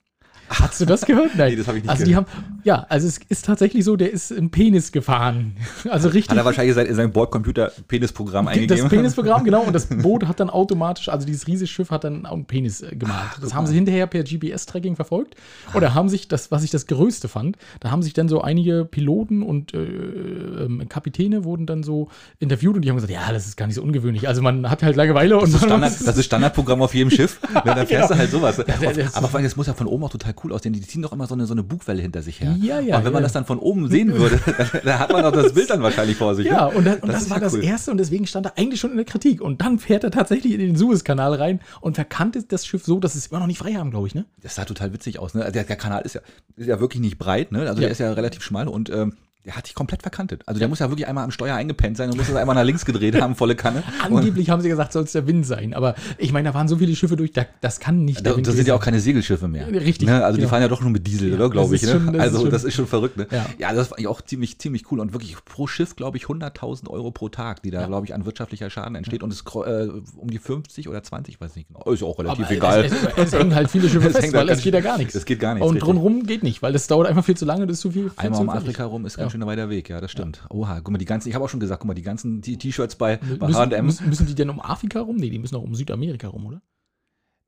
Hast du das gehört? Nein. Nee, das hab ich nicht also die haben, ja, also es ist tatsächlich so, der ist einen Penis gefahren. Also richtig. Hat er wahrscheinlich sein, in sein Bordcomputer Penisprogramm eingegeben. Das Penisprogramm, genau. Und das Boot hat dann automatisch, also dieses riesige Schiff hat dann auch einen Penis äh, gemalt. das haben sie hinterher per GPS-Tracking verfolgt. Oder haben sich, das, was ich das Größte fand, da haben sich dann so einige Piloten und äh, ähm, Kapitäne wurden dann so interviewt und die haben gesagt, ja, das ist gar nicht so ungewöhnlich. Also man hat halt Langeweile und Das ist, man- Standard, das ist Standardprogramm auf jedem Schiff. Dann fährst du halt sowas. Aber vor allem, das muss ja von oben auch total cool aussehen. Die ziehen doch immer so eine, so eine Bugwelle hinter sich her. Ja, ja, Und wenn man das dann von oben sehen würde, dann, dann hat man auch das Bild dann wahrscheinlich vor sich. Ja, ne? und, das, und das, ist war das cool. Erste und deswegen stand er eigentlich schon in der Kritik. Und dann fährt er tatsächlich in den Suezkanal rein und verkannte das Schiff so, dass sie es immer noch nicht frei haben, glaube ich, ne? Das sah total witzig aus. Ne? Also Der, der Kanal ist ja, ist ja wirklich nicht breit, ne? Also Ja. der ist ja relativ schmal und ähm, der hat sich komplett verkantet. Also der muss ja wirklich einmal am Steuer eingepennt sein und muss das einmal nach links gedreht haben, volle Kanne. Und Angeblich haben sie gesagt, soll es der Wind sein. Aber ich meine, da waren so viele Schiffe durch, da, das kann nicht da, der Wind das sind ja auch keine Segelschiffe mehr. Richtig, Ne? Also die genau. fahren ja doch nur mit Diesel, Ja, oder? Glaube ich. ist Ne? schon- das ist also schon- das ist schon verrückt. Ne? Ja. Ja. das fand ich auch ziemlich, ziemlich cool und wirklich pro Schiff, glaube ich, 100.000 Euro pro Tag, die da, glaube ich, an wirtschaftlicher Schaden entsteht. Und es äh, um die 50 oder 20, ich weiß nicht genau. Ist ja auch relativ Aber egal. Es, es, es hängen halt viele Schiffe Es fest, hängt weil halt es geht ja gar nichts. es geht gar nichts, Und richtig. drumherum geht nicht, weil das dauert einfach viel zu lange, das ist zu viel. Einmal um. Afrika rum ist ganz Ja. schön ein weiter Weg, ja, das stimmt. Oha, guck mal, die ganzen, ich habe auch schon gesagt, guck mal, die ganzen T-Shirts bei, bei Müssen, H&M, müssen, müssen die denn um Afrika rum? Nee, die müssen auch um Südamerika rum, oder?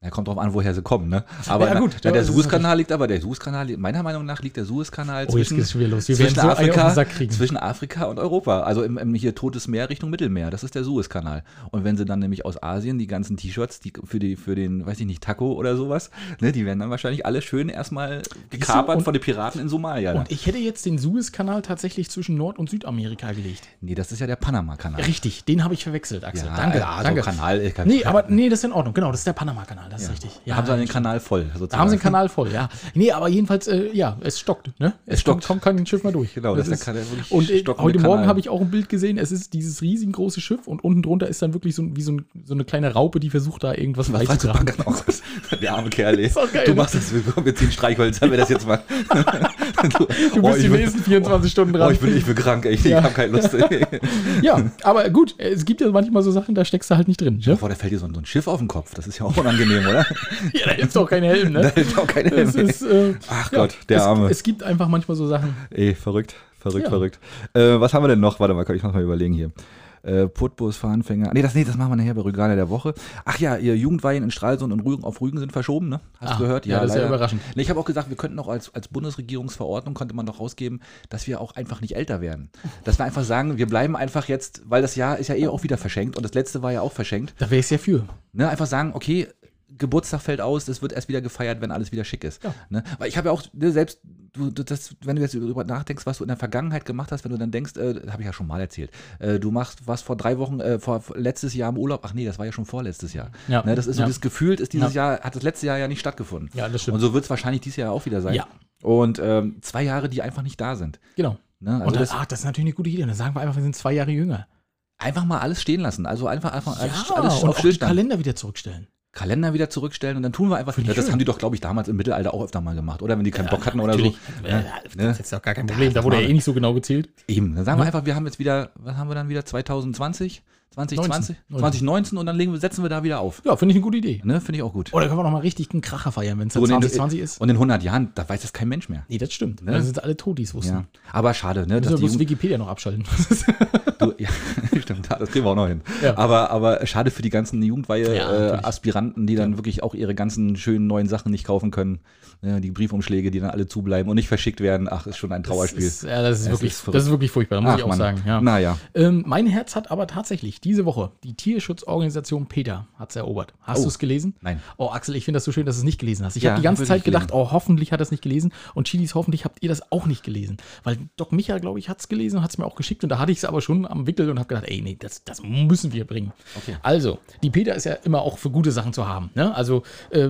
Ja, kommt drauf an, woher sie kommen, ne? Aber Ja, na, gut, na, ja, der Suezkanal liegt aber, der Suezkanal, meiner Meinung nach liegt der Suezkanal Oh, zwischen, zwischen, so Afrika, zwischen Afrika und Europa. Also im, im hier Totes Meer Richtung Mittelmeer. Das ist der Suezkanal. Und wenn sie dann nämlich aus Asien die ganzen T-Shirts, die für, die, für den, weiß ich nicht, Taco oder sowas, ne, die werden dann wahrscheinlich alle schön erstmal gekapert und- von den Piraten in Somalia. Und ich hätte jetzt den Suezkanal tatsächlich zwischen Nord- und Südamerika gelegt. nee, das ist ja der Panama-Kanal. Richtig, den habe ich verwechselt, Axel. Ja, danke, ja, so danke. Kanal. Nee, aber nee, das ist in Ordnung. Genau, das ist der Panama-Kanal, das ist richtig. Ja, haben sie den Kanal voll. Sozusagen. Da haben sie den Kanal voll, ja. Nee, aber jedenfalls, äh, ja, es stockt, ne? Es, stockt. Kommt, kommt kein Schiff mehr durch. Genau, das ist der Kanal, Und äh, heute Morgen habe ich auch ein Bild gesehen, es ist dieses riesengroße Schiff und unten drunter ist dann wirklich so, wie so, ein, so eine kleine Raupe, die versucht da irgendwas Was beizutragen. Der arme Kerl. ey. Ist geil, du ne? machst das, wir, wir ziehen Streichholz, haben wir das jetzt mal. du, Du bist die ich bin- nächsten 24 Stunden Oh, dran. ich bin, ich bin krank, ey. ich Ja. habe keine Lust. ja, aber gut, es gibt ja manchmal so Sachen, da steckst du halt nicht drin. Ne? Boah, da fällt dir so ein, so ein Schiff auf den Kopf. Das ist ja auch unangenehm, oder? Ja, da hilft auch kein Helm, Da ne? ist auch keine Es ist, äh, Ach Gott, der es, Arme. Es gibt einfach manchmal so Sachen. Ey, verrückt, verrückt, Ja. verrückt. Äh, was haben wir denn noch? Warte mal, kann ich noch mal überlegen hier. äh, Putbus, Fahranfänger. Nee das, nee, das machen wir nachher bei Rüganer der Woche. Ach ja, ihr Jugendweihen in Stralsund und Rügen auf Rügen sind verschoben, ne? Hast Ah, du gehört? ja, das ist ja leider. überraschend. Nee, ich habe auch gesagt, wir könnten auch als, als Bundesregierungsverordnung, konnte man doch rausgeben, dass wir auch einfach nicht älter werden. Dass wir einfach sagen, wir bleiben einfach jetzt, weil das Jahr ist ja eh auch wieder verschenkt und das letzte war ja auch verschenkt. Da wäre ich sehr für. Ne, einfach sagen, okay, Geburtstag fällt aus, das wird erst wieder gefeiert, wenn alles wieder schick ist. Ja. Ne? Weil ich habe ja auch, ne, selbst, du, das, wenn du jetzt darüber nachdenkst, was du in der Vergangenheit gemacht hast, wenn du dann denkst, äh, habe ich ja schon mal erzählt, äh, du machst was vor drei Wochen, äh, vor letztes Jahr im Urlaub, ach nee, das war ja schon vorletztes Jahr. Ja. Ne, das ist so, Ja. das gefühlt ist dieses Jahr, hat das letzte Jahr ja nicht stattgefunden. Ja, das stimmt. Und so wird es wahrscheinlich dieses Jahr auch wieder sein. Ja. Und ähm, zwei Jahre, die einfach nicht da sind. Genau. Ne? Also Und dann, das, ach, das ist natürlich eine gute Idee. Dann sagen wir einfach, wir sind zwei Jahre jünger. einfach mal alles stehen lassen. Also einfach, einfach alles, ja, alles und auf auch den. Kalender wieder zurückstellen. Kalender wieder zurückstellen und dann tun wir einfach. Ich das haben die doch, glaube ich, damals im Mittelalter auch öfter mal gemacht, oder? Wenn die keinen Bock hatten oder so. Ja, Das ne? ist doch gar kein Problem. Da wurde ja eh nicht so genau gezählt. Eben. Dann sagen wir einfach, wir haben jetzt wieder, was haben wir dann wieder? 2020? 2020? 19. 2019 und dann legen setzen wir da wieder auf. Ja, finde ich eine gute Idee. Ne? Finde ich auch gut. Oder können wir noch mal richtig einen Kracher feiern, wenn es in- 2020 ist? Und in 100 Jahren, da weiß das kein Mensch mehr. Nee, das stimmt. Ne? Dann sind alle tot, die es wussten. Ja. Aber schade, ne? Dass die Wikipedia noch abschalten. du, ja, stimmt, das kriegen wir auch noch hin. Ja. Aber, aber schade für die ganzen Ja, Jugendweihe-Aspiranten, natürlich. äh, Aspiranten, die dann wirklich auch ihre ganzen schönen neuen Sachen nicht kaufen können. Ne? Die Briefumschläge, die dann alle zubleiben und nicht verschickt werden. Ach, ist schon ein Das Trauerspiel. ist, ja, das ist, Es wirklich, ist das ist wirklich furchtbar, muss Ach, ich auch Mann. sagen. Ja. Naja. Ähm, mein Herz hat aber tatsächlich diese Woche die Tierschutzorganisation PETA hat's erobert. Hast Oh. du es gelesen? Nein. Oh, Axel, ich finde das so schön, dass du es nicht gelesen hast. Ich Ja, habe die ganze Zeit gedacht, oh, hoffentlich hat er es nicht gelesen. Und Chilis, hoffentlich habt ihr das auch nicht gelesen. Weil Doc Micha, glaube ich, hat es gelesen und hat es mir auch geschickt. Und da hatte ich es aber schon am Wickel und habe gedacht, ey, nee, das, das müssen wir bringen. Okay. Also, die PETA ist ja immer auch für gute Sachen zu haben. Ne? Also, äh,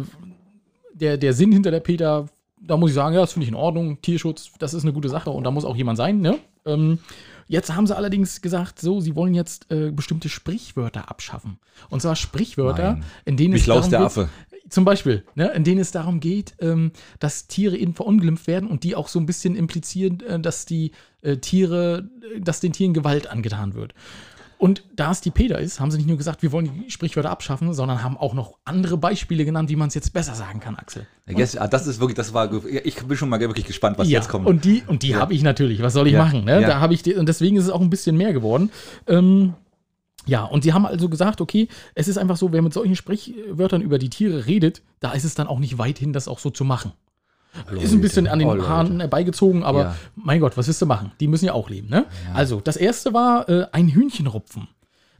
der, der Sinn hinter der PETA, da muss ich sagen, ja, das finde ich in Ordnung. Tierschutz, das ist eine gute Sache und da muss auch jemand sein. Ne? Ähm, jetzt haben sie allerdings gesagt, so, sie wollen jetzt äh, bestimmte Sprichwörter abschaffen. Und zwar Sprichwörter, Nein. in denen Wie es darum der geht, Affe. zum Beispiel, ne, in denen es darum geht, ähm, dass Tiere eben verunglimpft werden und die auch so ein bisschen implizieren, äh, dass die äh, Tiere, äh, dass den Tieren Gewalt angetan wird. Und da es die PETA ist, haben sie nicht nur gesagt, wir wollen die Sprichwörter abschaffen, sondern haben auch noch andere Beispiele genannt, wie man es jetzt besser sagen kann, Axel. Yes, ah, das ist wirklich, das war, ich bin schon mal wirklich gespannt, was ja, jetzt kommt. und die, und die Ja. habe ich natürlich. Was soll ich Ja, machen? Ne? Da habe ich die, und deswegen ist es auch ein bisschen mehr geworden. Ähm, ja, und sie haben also gesagt, okay, es ist einfach so, wer mit solchen Sprichwörtern über die Tiere redet, da ist es dann auch nicht weit hin, das auch so zu machen. Ist ein bisschen an den Oh, Leute. Haaren herbeigezogen, aber Ja. mein Gott, was willst du machen? Die müssen ja auch leben, ne? Also, das erste war äh, ein Hühnchenrupfen.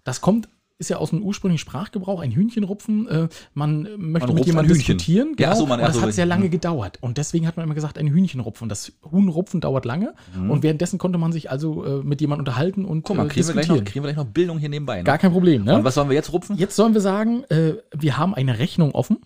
Das kommt, ist ja aus dem ursprünglichen Sprachgebrauch, ein Hühnchenrupfen. Äh, man äh, möchte mit rupft jemandem diskutieren. Ja, ach so, man- und das so, hat sehr hm. lange gedauert. Und deswegen hat man immer gesagt, ein Hühnchenrupfen. Das Huhnrupfen dauert lange. Und währenddessen konnte man sich also äh, mit jemandem unterhalten und Mhm. Guck mal, äh, kriegen wir, noch, kriegen wir gleich noch Bildung hier nebenbei. Ne? Gar kein Problem, ne? Und was sollen wir jetzt rupfen? Jetzt sollen wir sagen, äh, wir haben eine Rechnung offen.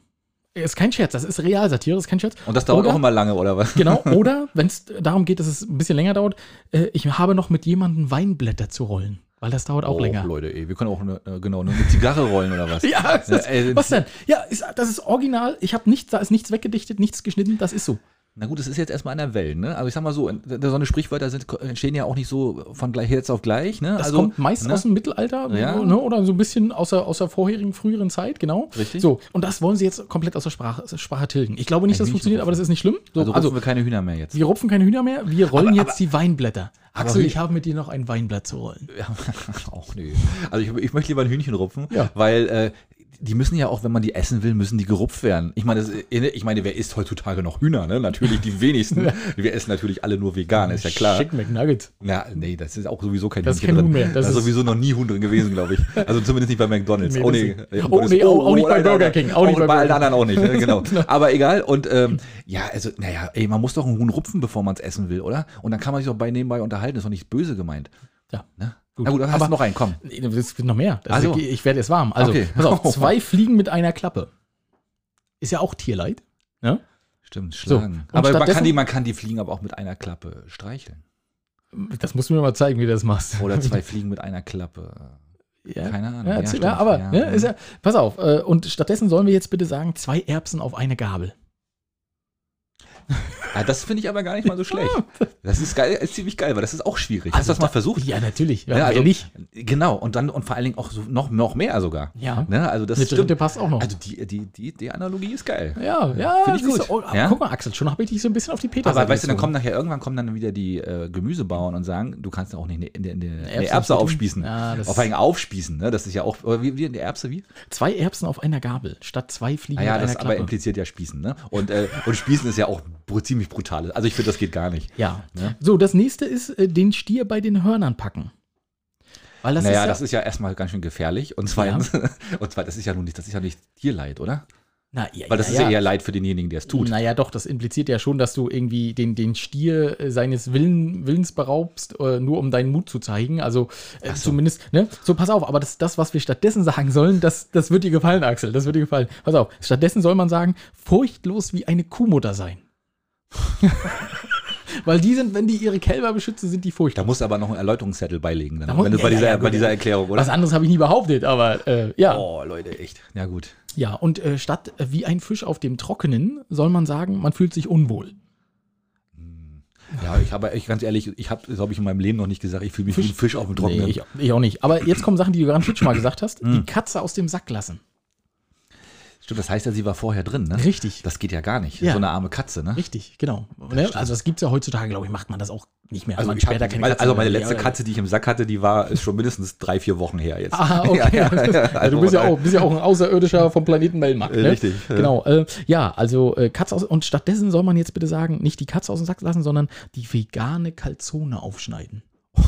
Ist kein Scherz, das ist Realsatire, das ist kein Scherz. Und das dauert Oder- auch immer lange, oder was? Genau, oder wenn es darum geht, dass es ein bisschen länger dauert, äh, ich habe noch mit jemandem Weinblätter zu rollen, weil das dauert auch oh, länger. Leute, ey, wir können auch eine, äh, genau, eine Zigarre rollen oder was? Ja, das, ey, was denn? Ja, ist, das ist original. Ich habe nichts, da ist nichts weggedichtet, nichts geschnitten, das ist so. Na gut, das ist jetzt erstmal an der Welle, ne? Also ich sag mal so, so eine Sprichwörter sind, entstehen ja auch nicht so von gleich jetzt auf gleich, ne? Das also, kommt meist ne? aus dem Mittelalter Ja. ne, oder so ein bisschen aus der, aus der vorherigen, früheren Zeit, genau. Richtig. So, und das wollen sie jetzt komplett aus der Sprache, aus der Sprache tilgen. Ich glaube nicht, dass das funktioniert, aber das ist nicht schlimm. So, Also also, rupfen wir keine Hühner mehr jetzt. wir rupfen keine Hühner mehr, wir rollen Aber- jetzt die Weinblätter. Aber Axel, ich habe mit dir noch ein Weinblatt zu rollen. Ja, auch nee. Also ich, ich möchte lieber ein Hühnchen rupfen, Ja. weil äh, die müssen ja auch, wenn man die essen will, müssen die gerupft werden. Ich meine, das, ich meine, wer isst heutzutage noch Hühner? Ne? Natürlich die wenigsten. Wir essen natürlich alle nur vegan, ist ja klar. Chicken McNugget. Ja, nee, das ist auch sowieso kein Das ist kein drin. Huhn mehr. Das Das, ist ist- sowieso noch nie Huhn drin gewesen, glaube ich. Also zumindest nicht bei McDonalds. Nee, oh, nee. oh, nee, auch- auch nicht bei nein, Burger King, auch nicht bei bei allen anderen auch nicht. Ne? Genau. Aber egal. Und ähm, ja, also, naja, ey, man muss doch einen Huhn rupfen, bevor man es essen will, oder? Und dann kann man sich auch bei nebenbei unterhalten. Das ist doch nicht böse gemeint. Ja. Ne? Gut. Na gut, dann hast Aber- du noch einen, komm. Es wird noch mehr. Das Ach so. Ich werde jetzt warm. Also, Okay. pass auf, zwei Fliegen mit einer Klappe. Ist ja auch Tierleid. Ne? Stimmt, So, schlagen. und aber man kann, die, man kann die Fliegen aber auch mit einer Klappe streicheln. Das musst du mir mal zeigen, wie du das machst. Oder zwei Fliegen mit einer Klappe. Ja. Keine Ahnung. Ja, Ja, stimmt. aber, Ja. Ne, ist ja, pass auf. Äh, und stattdessen sollen wir jetzt bitte sagen, zwei Erbsen auf eine Gabel. Ah, das finde ich aber gar nicht mal so schlecht. Das ist geil, ist ziemlich geil, weil das ist auch schwierig. Hast du das mal versucht? Ja, natürlich. Ja, also, nicht. Genau, und dann und vor allen Dingen auch so noch, noch mehr sogar. Ja. Ne? Also das Eine stimmt. dritte passt auch noch. Also die, die, die, die Analogie ist geil. Ja, ja, Finde ich gut. Du, oh, Ja? Guck mal, Axel, schon habe ich dich so ein bisschen auf die Peter Aber weißt du, dann kommen nachher irgendwann kommen dann wieder die äh, Gemüsebauern und sagen, du kannst ja auch nicht eine, eine, eine, eine Erbse aufspießen. Ja, das- Auf einen aufspießen, ne? Das ist ja auch, wie, wie eine Erbse wie? zwei Erbsen auf einer Gabel statt zwei Fliegen Ah ja, mit das aber impliziert ja Spießen, ne? Und, äh, und Spießen ist ja auch ziemlich brutal. Also ich finde, das geht gar nicht. Ja. Ne? So, das nächste ist äh, den Stier bei den Hörnern packen. Weil das naja, ist ja, das ist ja erstmal ganz schön gefährlich. Und zweitens, und zwar, das ist ja nun nicht, das ist ja nicht Tierleid, oder? na, ja, Weil das ist ja eher Leid für denjenigen, der es tut. Naja, doch, das impliziert ja schon, dass du irgendwie den, den Stier äh, seines Willen, Willens beraubst, äh, nur um deinen Mut zu zeigen. Also äh, so. zumindest, ne? So, pass auf, aber das, das, was wir stattdessen sagen sollen, das, das wird dir gefallen, Axel. Das wird dir gefallen. Pass auf, stattdessen soll man sagen, furchtlos wie eine Kuhmutter sein. Weil die sind, wenn die ihre Kälber beschützen, sind die Da furchtbar. musst du aber noch einen Erläuterungszettel beilegen, dann, Da wenn du ja, bei, dieser, ja, bei dieser. Erklärung, oder? Was anderes habe ich nie behauptet, aber äh, ja. Oh, Leute, echt. Ja, gut. Ja, und äh, statt äh, wie ein Fisch auf dem Trockenen soll man sagen, man fühlt sich unwohl. Ja, ich habe, ich ganz ehrlich, ich habe, glaube ich, in meinem Leben noch nicht gesagt, ich fühle mich wie ein Fisch auf dem Trockenen. Nee, ich, ich auch nicht. Aber jetzt kommen Sachen, die du garantiert schon mal gesagt hast. Die Katze aus dem Sack lassen. Stimmt, das heißt ja, sie war vorher drin, ne? Richtig. Das geht ja gar nicht. Ja. So eine arme Katze, ne? Richtig, genau. Ne? Also das gibt es ja heutzutage, glaube ich, macht man das auch nicht mehr. Also, ich hab, keine meine, Katze also meine letzte Ja, Katze, die ich im Sack hatte, die war ist schon mindestens drei, vier Wochen her jetzt. Ah, okay. Ja, ja, ja, Ja, also du bist ja, auch, bist ja auch ein Außerirdischer vom Planeten Melmark. Äh, Ne? richtig, ja. Genau. Äh, ja, also äh, Katze aus. Und stattdessen soll man jetzt bitte sagen, nicht die Katze aus dem Sack lassen, sondern die vegane Kalzone aufschneiden.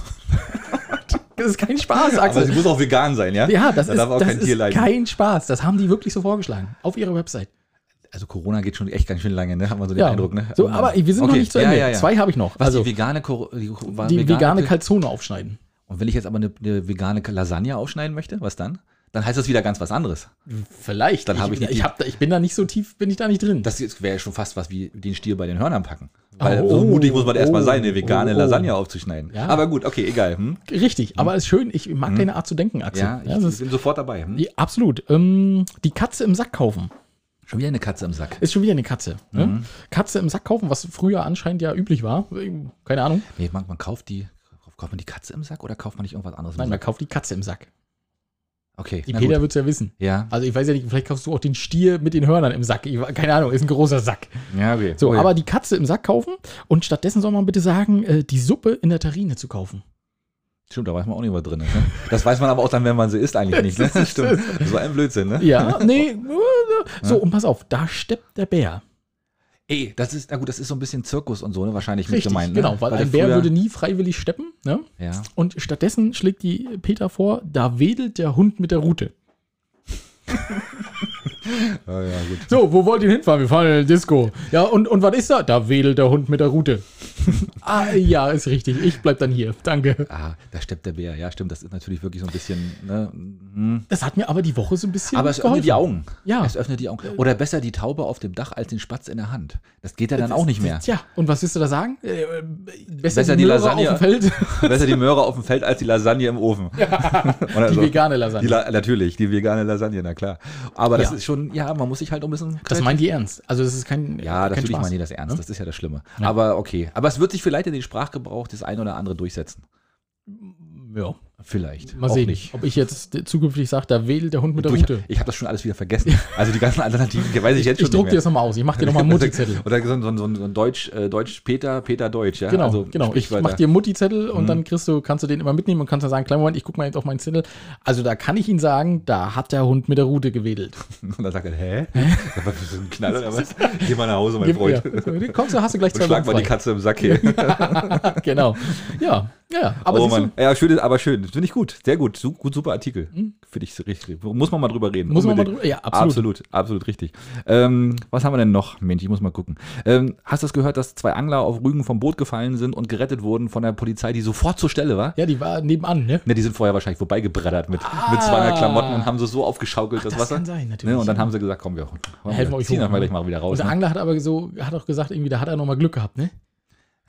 das ist kein Spaß, Aber Axel. sie muss auch vegan sein, ja? ja, das da ist, darf auch das kein Tier ist leiden. kein Spaß. Das haben die wirklich so vorgeschlagen. Auf ihrer Website. Also Corona geht schon echt ganz schön lange, ne? Haben wir so den Ja. Eindruck, ne? So, aber wir sind noch Okay. nicht zu Ende. ja, ja. Zwei habe ich noch. Was, also die vegane, Kor- die, die vegane Kal- Kalzone aufschneiden. Und wenn ich jetzt aber eine, eine vegane Lasagne aufschneiden möchte, was dann? Dann heißt das wieder ganz was anderes. Vielleicht. Dann habe ich ich, nicht- ich, hab, da- ich bin da nicht so tief, bin ich da nicht drin. Das wäre ja schon fast was wie den Stier bei den Hörnern packen. Weil Oh, so mutig muss man erstmal oh, sein, eine vegane oh, oh. Lasagne aufzuschneiden. Ja. Aber gut, okay, egal. Hm? Richtig, aber ist schön. Ich mag deine Art zu denken, Axel. Ja, ich, ist, bin sofort dabei. Hm? ja, absolut. Ähm, die Katze im Sack kaufen. Schon wieder eine Katze im Sack. Ist schon wieder eine Katze. Ne? Mhm. Katze im Sack kaufen, was früher anscheinend ja üblich war. Keine Ahnung. Nee, man, man kauft die. Kauft man die Katze im Sack oder kauft man nicht irgendwas anderes Nein, man kauft die Katze im Sack. Okay. Die Peter wird es ja wissen. Ja. Also ich weiß ja nicht, vielleicht kaufst du auch den Stier mit den Hörnern im Sack. Ich, keine Ahnung, ist ein großer Sack. Ja, okay. So, Oh ja. aber die Katze im Sack kaufen und stattdessen soll man bitte sagen, äh, die Suppe in der Terrine zu kaufen. Stimmt, da weiß man auch nicht, was drin ist. Ne? Das weiß man aber auch dann, wenn man sie isst, eigentlich nicht. Ne? Das Stimmt. So ein Blödsinn, ne? Ja, nee. So, und pass auf, da steppt der Bär. Ey, das ist, na gut, das ist so ein bisschen Zirkus und so, ne? Wahrscheinlich mit Richtig, gemeint. Ne? genau, weil, der ein Bär würde nie freiwillig steppen. Ne? Ja. Und stattdessen schlägt die Peter vor, da wedelt der Hund mit der Rute. ja, ja. So, wo wollt ihr hinfahren? Wir fahren in eine Disco. Ja, und, und was ist da? Da wedelt der Hund mit der Rute. Ah, ja, ist richtig. Ich bleib dann hier. Danke. Ah, da steppt der Bär. Ja, stimmt, das ist natürlich wirklich so ein bisschen. Ne? hm. Das hat mir aber die Woche so ein bisschen Aber es öffnet die Augen. Ja. Es öffnet die Augen. Oder besser die Taube auf dem Dach als den Spatz in der Hand. Das geht ja dann auch nicht mehr. Tja, und was willst du da sagen? Äh, besser, Besser die, die Möhre Lasagne. auf dem Feld. Besser die Möhre auf dem Feld als die Lasagne im Ofen. Oder die so. vegane Lasagne. Die La natürlich, die vegane Lasagne, na klar. Aber das Ja. ist schon, ja, man muss sich halt ein bisschen. das meint die ernst. Also, das ist kein. ja, kein natürlich meinen die das ernst. Das ist ja das Schlimme. Aber okay. Aber es wird sich vielleicht in den Sprachgebrauch das eine oder andere durchsetzen. Ja, Vielleicht. mal Auch sehen. Nicht. Ob ich jetzt zukünftig sage, da wedelt der Hund mit der Du, ich Rute. ich habe das schon alles wieder vergessen. Also die ganzen Alternativen die weiß ich jetzt schon Ich druck dir das nochmal aus. Ich mach dir nochmal einen Mutti-Zettel. Oder so, ein- so, so, so ein Deutsch, äh, Deutsch Peter, Peter Deutsch, ja? Genau, also, genau. Ich Sprichwörter. mach dir einen Mutti-Zettel und Mhm. dann kriegst du, kannst du den immer mitnehmen und kannst dann sagen, kleinen Moment, ich guck mal jetzt auf meinen Zettel. Also da kann ich Ihnen sagen, da hat der Hund mit der Rute gewedelt. Und dann sagt er, hä? Was ist das ein Knall oder was? Geh mal nach Hause, mein Gib, ja. Freund. Kommst du, hast du gleich zwei schlag mal die Katze im Sack hier. Genau. Ja, ja. Aber oh Mann. Ja, schön, aber schön. Finde ich gut. Sehr gut. Su gut super Artikel. Finde ich so richtig. Muss man mal drüber reden. Muss man mal Unbedingt. drüber- ja, absolut. Absolut, absolut richtig. Ähm, was haben wir denn noch? Mensch, ich muss mal gucken. Ähm, hast du das gehört, dass zwei Angler auf Rügen vom Boot gefallen sind und gerettet wurden von der Polizei, die sofort zur Stelle war? ja, die war nebenan, ne? Ne, die sind vorher wahrscheinlich vorbeigebreddert mit, mit 200 Klamotten und haben so so aufgeschaukelt, Ach, das, das Wasser. kann sein, natürlich, Ne, und dann haben sie gesagt, komm, wir, Helfen wir euch ziehen hoch, das mal ne? gleich mal wieder raus. Und der Ne? Angler hat aber so, hat auch gesagt, irgendwie, da hat er nochmal Glück gehabt, ne?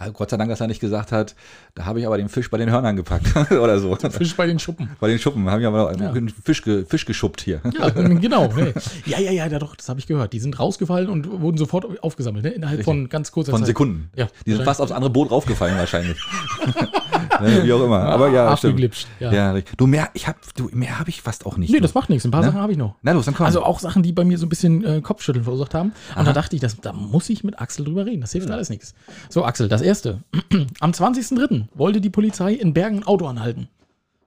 Ja, Gott sei Dank, dass er nicht gesagt hat, da habe ich aber den Fisch bei den Hörnern gepackt oder so. Fisch bei den Schuppen. Bei den Schuppen haben wir aber Ja. einen Fisch, ge, Fisch geschuppt hier. Ja, genau. Nee. Ja, ja, ja, doch, das habe ich gehört. Die sind rausgefallen und wurden sofort aufgesammelt, ne? innerhalb von ganz kurzer Von Zeit. Sekunden. Ja. Die sind fast aufs andere Boot raufgefallen wahrscheinlich. ne, wie auch immer. Aber ja, stimmt. Abgeglitscht. Ja. Ja, richtig. du mehr, ich hab, du mehr habe ich fast auch nicht. Nee, du. das macht nichts. Ein paar Ne? Sachen habe ich noch. Na los, dann komm. Also auch Sachen, die bei mir so ein bisschen äh, Kopfschütteln verursacht haben. Und Aha. da dachte ich, das, da muss ich mit Axel drüber reden. Das hilft alles nichts. So, Axel, das erste. Am 20.03. wollte die Polizei in Bergen ein Auto anhalten.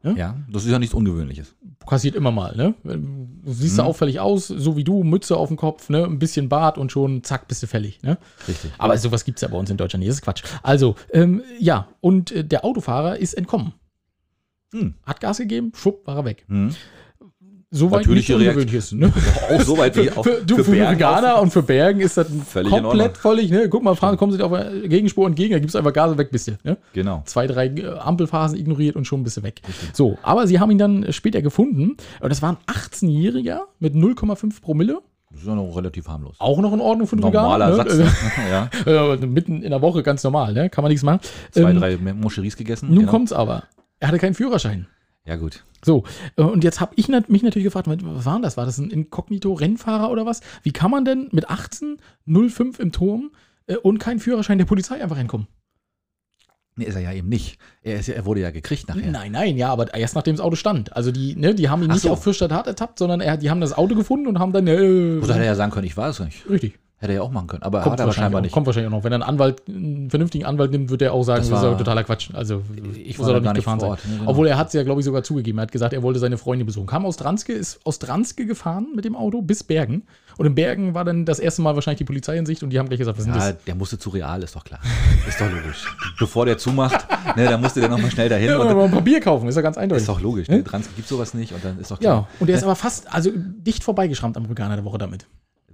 Ja, das ist ja nichts Ungewöhnliches. Passiert immer mal, ne? Du siehst Mhm. auffällig aus, so wie du, Mütze auf dem Kopf, ne? Ein bisschen Bart und schon zack, bist du fällig, ne? Richtig. Aber sowas gibt es ja bei uns in Deutschland nicht. Das ist Quatsch. Also, ähm, ja, und äh, der Autofahrer ist entkommen. Hm. Hat Gas gegeben, schwupp, war er weg. Hm. Soweit Natürliche nichts Ungewöhnliches, ne? Auch so weit wie Für, auch für, du, für, Bergen Veganer und für Bergen ist das Völlig komplett völlig, ne? Guck mal, fahren, kommen sie auf eine Gegenspur entgegen, da gibst du einfach Gas und weg bist du, ne? Genau. Zwei, drei äh, Ampelphasen ignoriert und schon bist du weg. So, aber sie haben ihn dann später gefunden. Und das war ein 18-Jähriger mit 0,5 Promille. Das ist ja noch relativ harmlos. Auch noch in Ordnung für einen Normaler Veganer. Satz. Ne? Ne? ja. Äh, mitten in der Woche ganz normal, ne? Kann man nichts machen. Zwei, Ähm, drei Moscheries gegessen. Nun genau. kommt's aber. Er hatte keinen Führerschein. Ja, gut. So, äh, und jetzt habe ich mich natürlich gefragt, was war denn das? War das ein Inkognito-Rennfahrer oder was? Wie kann man denn mit 18, 05 im Turm äh, und keinen Führerschein der Polizei einfach reinkommen? Nee, ist er ja eben nicht. Er, ist er wurde ja gekriegt nachher. Nein, nein, ja, aber erst nachdem das Auto stand. Also die, ne, die haben ihn Ach nicht so. auf Fürstadt hart ertappt, sondern er, die haben das Auto gefunden und haben dann, äh, Oder hätte er ja sagen können, ich war es nicht. richtig. Hätte er ja auch machen können. Aber Kommt hat er scheinbar auch, nicht. kommt wahrscheinlich auch noch. Wenn er einen Anwalt, einen vernünftigen Anwalt nimmt, wird er auch sagen, Das das, ist totaler Quatsch. Also, Ich muss er doch nicht gefahren sein. Ort, ne, genau. Obwohl er hat es ja, glaube ich, sogar zugegeben. Er hat gesagt, er wollte seine Freunde besuchen. Kam aus Dranske, ist aus Dranske gefahren mit dem Auto bis Bergen. Und in Bergen war dann das erste Mal wahrscheinlich die Polizei in Sicht und die haben gleich gesagt, was Ja, das? der musste zu real, ist doch klar. Ist doch logisch. Bevor der zumacht, ne, da musste der nochmal schnell dahin. Ja, und aber dann, ein Papier kaufen, ist ja ganz eindeutig. ist doch logisch. Ne? Trans gibt sowas nicht und dann ist doch klar. ja, und der ist aber fast, also dicht vorbeigeschrammt am Veganer der Woche damit.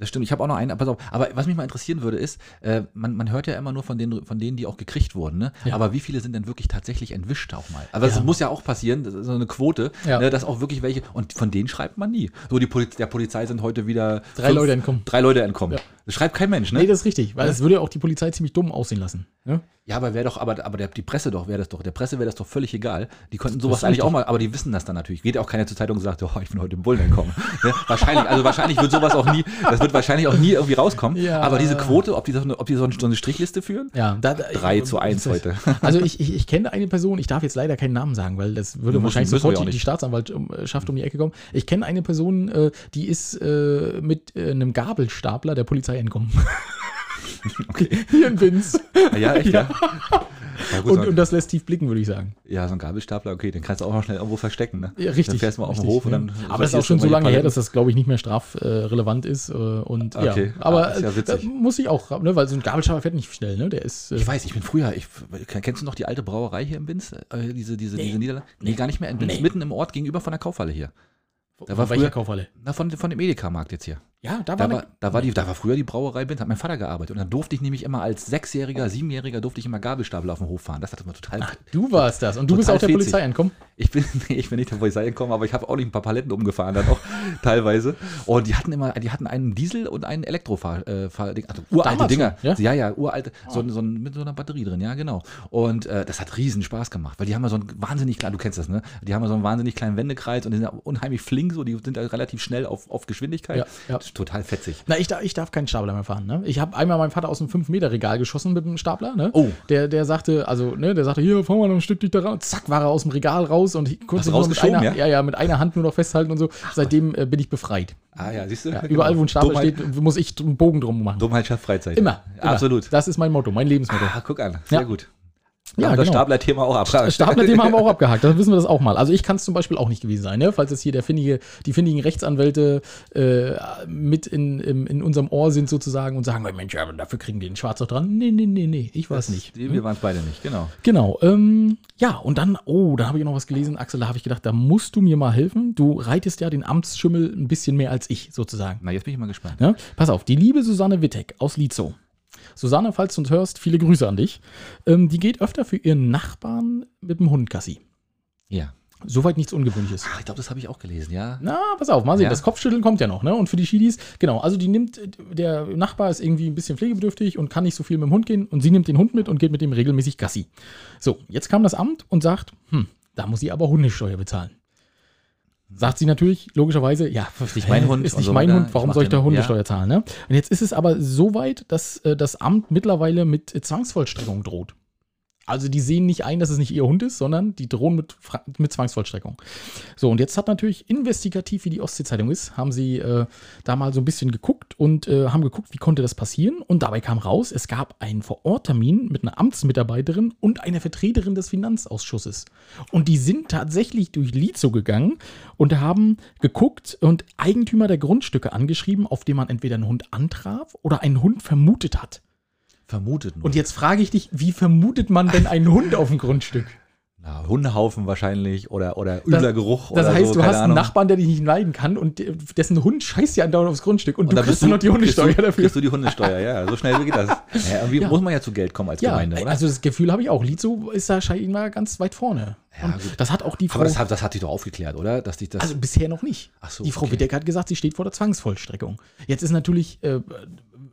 Das stimmt, ich habe auch noch einen, pass auf, aber was mich mal interessieren würde, ist, äh, man, man hört ja immer nur von denen, von denen, die auch gekriegt wurden, ne? Ja. Aber wie viele sind denn wirklich tatsächlich entwischt auch mal? Aber Ja. das muss ja auch passieren, das ist so eine Quote, Ja. ne, dass auch wirklich welche, und von denen schreibt man nie. So, die Poliz der Polizei sind heute wieder Drei Leute entkommen. Drei Leute entkommen. Ja. Das schreibt kein Mensch, ne? Nee, das ist richtig, weil es würde ja auch die Polizei ziemlich dumm aussehen lassen. Ne? Ja, aber wäre doch, aber, aber der, die Presse doch, wäre das doch, der Presse wäre das doch völlig egal. Die könnten sowas eigentlich richtig. auch mal, aber die wissen das dann natürlich. Geht ja auch keiner zur Zeitung und sagt, oh, ich bin heute im Bullen entkommen. ne? Wahrscheinlich, also wahrscheinlich wird sowas auch nie, das wird wahrscheinlich auch nie irgendwie rauskommen. Ja. Aber diese Quote, ob die, so eine, ob die so eine, Strichliste führen? Ja, da, da, 3 zu 1 heute. Also ich, ich, ich kenne eine Person, ich darf jetzt leider keinen Namen sagen, weil das würde müssen- wahrscheinlich sofort die, die. Staatsanwaltschaft um die Ecke kommen. Ich kenne eine Person, äh, die ist äh, mit äh, einem Gabelstapler der Polizei entkommen. Okay. Hier in Binz. Ja, echt, ja. Ja, gut, Und, so, und das lässt tief blicken, würde ich sagen. ja, so ein Gabelstapler, okay, den kannst du auch noch schnell irgendwo verstecken, ne? Ja, richtig. Dann fährst du mal auf den Hof und ja. dann. Aber das ist auch schon so lange her, dass das, glaube ich, nicht mehr strafrelevant ist. Äh, und Okay. ja, aber Ah, ist ja muss ich auch, ne, weil so ein Gabelstapler fährt nicht schnell, ne? Der ist. Äh, Ich weiß, ich bin früher, ich, kennst du noch die alte Brauerei hier in Binz? Äh, diese, diese, Nee. diese Niederlande? Nee, Nee. gar nicht mehr in Binz, Nee. mitten im Ort gegenüber von der Kaufhalle hier. Da war welcher früher- Kaufhalle? Na, von, von dem Edeka-Markt jetzt hier. Ja, da war, Da war, eine, da, war die, da war früher die Brauerei Binz, hat mein Vater gearbeitet. Und dann durfte ich nämlich immer als Sechsjähriger, Siebenjähriger, durfte ich immer Gabelstapel auf dem Hof fahren. Das hat immer total. Ach, du warst das. Und du bist auch der. Polizei entkommen. Ich bin, nee, ich bin nicht der Polizei gekommen, aber ich habe auch nicht ein paar Paletten umgefahren, dann auch teilweise. Und die hatten immer, die hatten einen Diesel und einen Elektrofahr, äh, also uralte Damals Dinger. schon, ja? ja, ja, uralte, so, so ein, mit so einer Batterie drin, ja, genau. Und äh, das hat riesen Spaß gemacht, weil die haben ja so einen wahnsinnig kleinen, du kennst das, ne? Die haben ja so einen wahnsinnig kleinen Wendekreis und die sind ja unheimlich flink, so, die sind ja relativ schnell auf, auf Geschwindigkeit. Ja, ja. Total fetzig. Na, ich, darf- ich darf keinen Stapler mehr fahren. Ne? Ich habe einmal meinen Vater aus dem 5-Meter-Regal geschossen mit dem Stapler. Ne? Oh. Der, der sagte, also, ne, der sagte, hier, fahr mal noch ein Stück dichter ran. Zack, war er aus dem Regal raus und ihn nur mit einer, ja? ja? ja, mit einer Hand nur noch festhalten und so. Seitdem äh, bin ich befreit. Ah ja, siehst du? Ja, überall, wo ein Stapler Dummheit, steht, muss ich einen Bogen drum machen. Dummheit schafft Freizeit. Immer, immer. Absolut. Das ist mein Motto, mein Lebensmotto. Ah, guck an, sehr Ja. gut. Ja, Ja, das genau. Stapler-Thema auch ab. Stapler-Thema haben wir auch abgehakt, da wissen wir das auch mal. Also ich kann es zum Beispiel auch nicht gewesen sein, ne? falls jetzt hier der findige, die findigen Rechtsanwälte äh, mit in, im, in unserem Ohr sind sozusagen und sagen, Mensch, aber dafür kriegen die den Schwarz doch dran. Nee, nee, nee, nee, ich war es nicht. Die, wir waren es beide nicht, genau. Genau. Ähm, ja, und dann, oh, da habe ich noch was gelesen, Axel, da habe ich gedacht, da musst du mir mal helfen. Du reitest ja den Amtsschimmel ein bisschen mehr als ich, sozusagen. Na, jetzt bin ich mal gespannt. Ja? Pass auf, die liebe Susanne Wittek aus Lietzow. Susanne, falls du uns hörst, viele Grüße an dich. Ähm, die geht öfter für ihren Nachbarn mit dem Hund Gassi. Ja. Soweit nichts Ungewöhnliches. Ach, ich glaube, das habe ich auch gelesen, ja. Na, pass auf, mal sehen. Ja. Das Kopfschütteln kommt ja noch, ne? Und für die Schiedis, genau, also die nimmt, der Nachbar ist irgendwie ein bisschen pflegebedürftig und kann nicht so viel mit dem Hund gehen und sie nimmt den Hund mit und geht mit dem regelmäßig Gassi. So, jetzt kam das Amt und sagt, hm, da muss sie aber Hundesteuer bezahlen. Sagt sie natürlich, logischerweise, ja, ist nicht mein Hund Ist nicht so mein. Hund, Ich warum mach soll ich da Hundesteuer ja. zahlen, ne? Und jetzt ist es aber so weit, dass äh, das Amt mittlerweile mit Zwangsvollstreckung droht. Also die sehen nicht ein, dass es nicht ihr Hund ist, sondern die drohen mit, mit Zwangsvollstreckung. So, und jetzt hat natürlich investigativ, wie die Ostsee-Zeitung ist, haben sie äh, da mal so ein bisschen geguckt und äh, haben geguckt, wie konnte das passieren. Und dabei kam raus, es gab einen Vororttermin mit einer Amtsmitarbeiterin und einer Vertreterin des Finanzausschusses. Und die sind tatsächlich durch Lizo gegangen und haben geguckt und Eigentümer der Grundstücke angeschrieben, auf dem man entweder einen Hund antraf oder einen Hund vermutet hat. Vermutet nur. Und jetzt frage ich dich, wie vermutet man denn einen Hund auf dem Grundstück? Na, Hundehaufen wahrscheinlich oder, oder übler Geruch Das oder heißt, so, du hast einen Ahnung. Nachbarn, der dich nicht leiden kann und dessen Hund scheißt ja andauernd aufs Grundstück und, du dann kriegst dann noch die Hundesteuer kriegst du, dafür. Kriegst du die Hundesteuer, ja. So schnell geht das. Ja, irgendwie Ja. muss man ja zu Geld kommen als Ja, Gemeinde, oder? also das Gefühl habe ich auch. Lizo ist da scheinbar ganz weit vorne. Ja, und gut. das hat auch die Frau. Aber das hat, das hat dich doch aufgeklärt, oder? Dass dich das. also bisher noch nicht. Ach so, die Frau okay. Hat gesagt, sie steht vor der Zwangsvollstreckung. Jetzt ist natürlich, äh,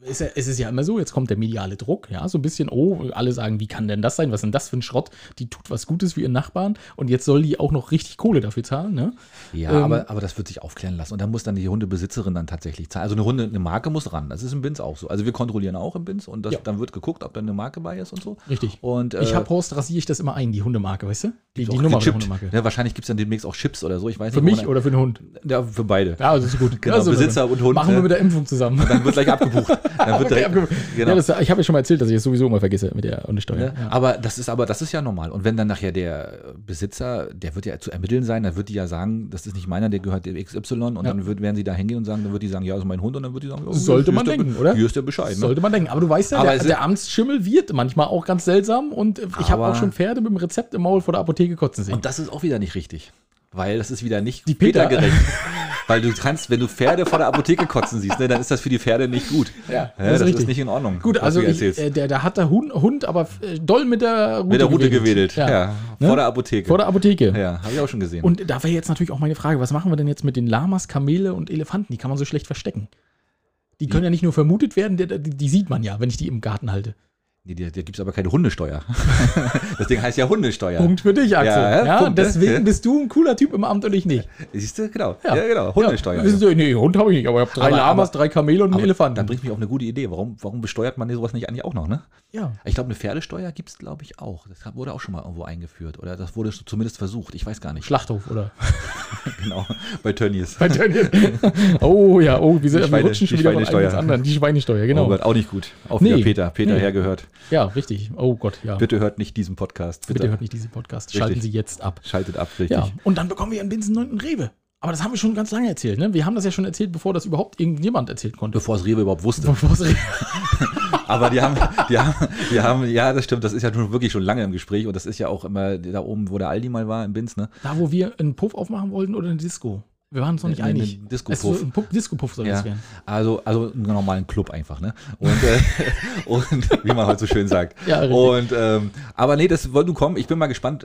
ist, es ist ja immer so, jetzt kommt der mediale Druck, ja, so ein bisschen, oh, alle sagen, wie kann denn das sein? Was ist denn das für ein Schrott? Die tut was Gutes für ihren Nachbarn und jetzt soll die auch noch richtig Kohle dafür zahlen, ne? ja, ähm, aber, aber das wird sich aufklären lassen. Und dann muss dann die Hundebesitzerin dann tatsächlich zahlen. Also eine Hunde, eine Marke muss ran. Das ist im Bins auch so. Also wir kontrollieren auch im Bins und das, Ja. dann wird geguckt, ob da eine Marke bei ist und so. Richtig. Und, ich äh, habe Horst, rasiere ich das immer ein, die Hundemarke, weißt du? Die, die Nummer der. Hundemarke. Ja, wahrscheinlich gibt es dann demnächst auch Chips oder so. Ich weiß Für nicht. mich oder für den Hund? Ja, für beide. Ja, also ist gut. Genau, also, Besitzer und Hund, Machen wir ne? mit der Impfung zusammen. Dann wird gleich abgebucht. Dann wird direkt, genau. ja, das, ich habe ja schon mal erzählt, dass ich es sowieso immer vergesse mit der Hundesteuer. Ne? Ja. Aber das ist aber das ist ja normal. Und wenn dann nachher der Besitzer, der wird ja zu ermitteln sein, dann wird die ja sagen, das ist nicht meiner, der gehört dem XY und Ja. dann wird, werden sie da hingehen und sagen, dann wird die sagen, ja, das ist mein Hund und dann wird die sagen, ja, Sollte man der denken, Be- oder? Hier ist der Bescheid. Ne? Sollte man denken. Aber du weißt ja, Aber der, der Amtsschimmel wird manchmal auch ganz seltsam und ich habe auch schon Pferde mit dem Rezept im Maul vor der Apotheke kotzen sehen. Und das ist auch wieder nicht richtig. Weil das ist wieder nicht Die Peter- Peter-gerecht. Weil du kannst, wenn du Pferde vor der Apotheke kotzen siehst, ne, dann ist das für die Pferde nicht gut. Ja, Ja, das ist nicht in Ordnung. Gut, also ich, äh, der, der hat der Hund, Hund aber äh, doll mit der Rute, Mit der Route gewedelt. Ja, Ne? vor der Apotheke. Vor der Apotheke. ja, habe ich auch schon gesehen. Und da wäre jetzt natürlich auch meine Frage, was machen wir denn jetzt mit den Lamas, Kamele und Elefanten? Die kann man so schlecht verstecken. Die können ja nicht nur vermutet werden, die, die sieht man ja, wenn ich die im Garten halte. Nee, da gibt es aber keine Hundesteuer. das Ding heißt ja Hundesteuer. Punkt für dich, Axel. Ja, Ja, Punkt, ne? deswegen Ja. bist du ein cooler Typ im Amt und ich nicht. Siehst du, genau. Ja, genau. Hundesteuer. Ja, wissen Sie, nee, Hund habe ich nicht, aber ich habe drei Aber- Lamas, aber- drei Kamele und einen Elefanten. Dann bringt mich auf eine gute Idee. Warum, warum besteuert man sowas nicht eigentlich auch noch, ne? ja. Ich glaube, eine Pferdesteuer gibt es, glaube ich, auch. Das wurde auch schon mal irgendwo eingeführt. Oder das wurde zumindest versucht. Ich weiß gar nicht. Schlachthof, oder? genau. Bei Tönnies. Bei Tönnies. oh ja, oh, wir, sind, wir Schweine- rutschen schon die wieder von einem anderen. Die Schweinesteuer, genau. Oh Gott, auch nicht gut. Auf Nee. Peter. Peter Nee. hergehört. Ja, richtig. Oh Gott, ja. Bitte, Bitte hört nicht diesen Podcast. Bitte, hört nicht diesen Podcast. Richtig. Schalten Sie jetzt ab. Schaltet ab, richtig. Ja, und dann bekommen wir in Binsen 9. Rewe. Aber das haben wir schon ganz lange erzählt, ne? Wir haben das ja schon erzählt, bevor das überhaupt irgendjemand erzählen konnte. Bevor es Rewe überhaupt wusste. Bevor es Rewe Aber die haben, die haben, die haben, ja, das stimmt, das ist ja schon wirklich schon lange im Gespräch und das ist ja auch immer da oben, wo der Aldi mal war, in Binz, ne? Da, wo wir einen Puff aufmachen wollten oder eine Disco. Wir waren uns noch nicht Einen- einig. Disco-Puff. Puff, Disco-Puff soll das Ja, werden. also, also einen normalen Club einfach, ne? Und, äh, und wie man heute so schön sagt. Ja, richtig. Und ähm, aber nee, das wollte nun kommen. Ich bin mal gespannt.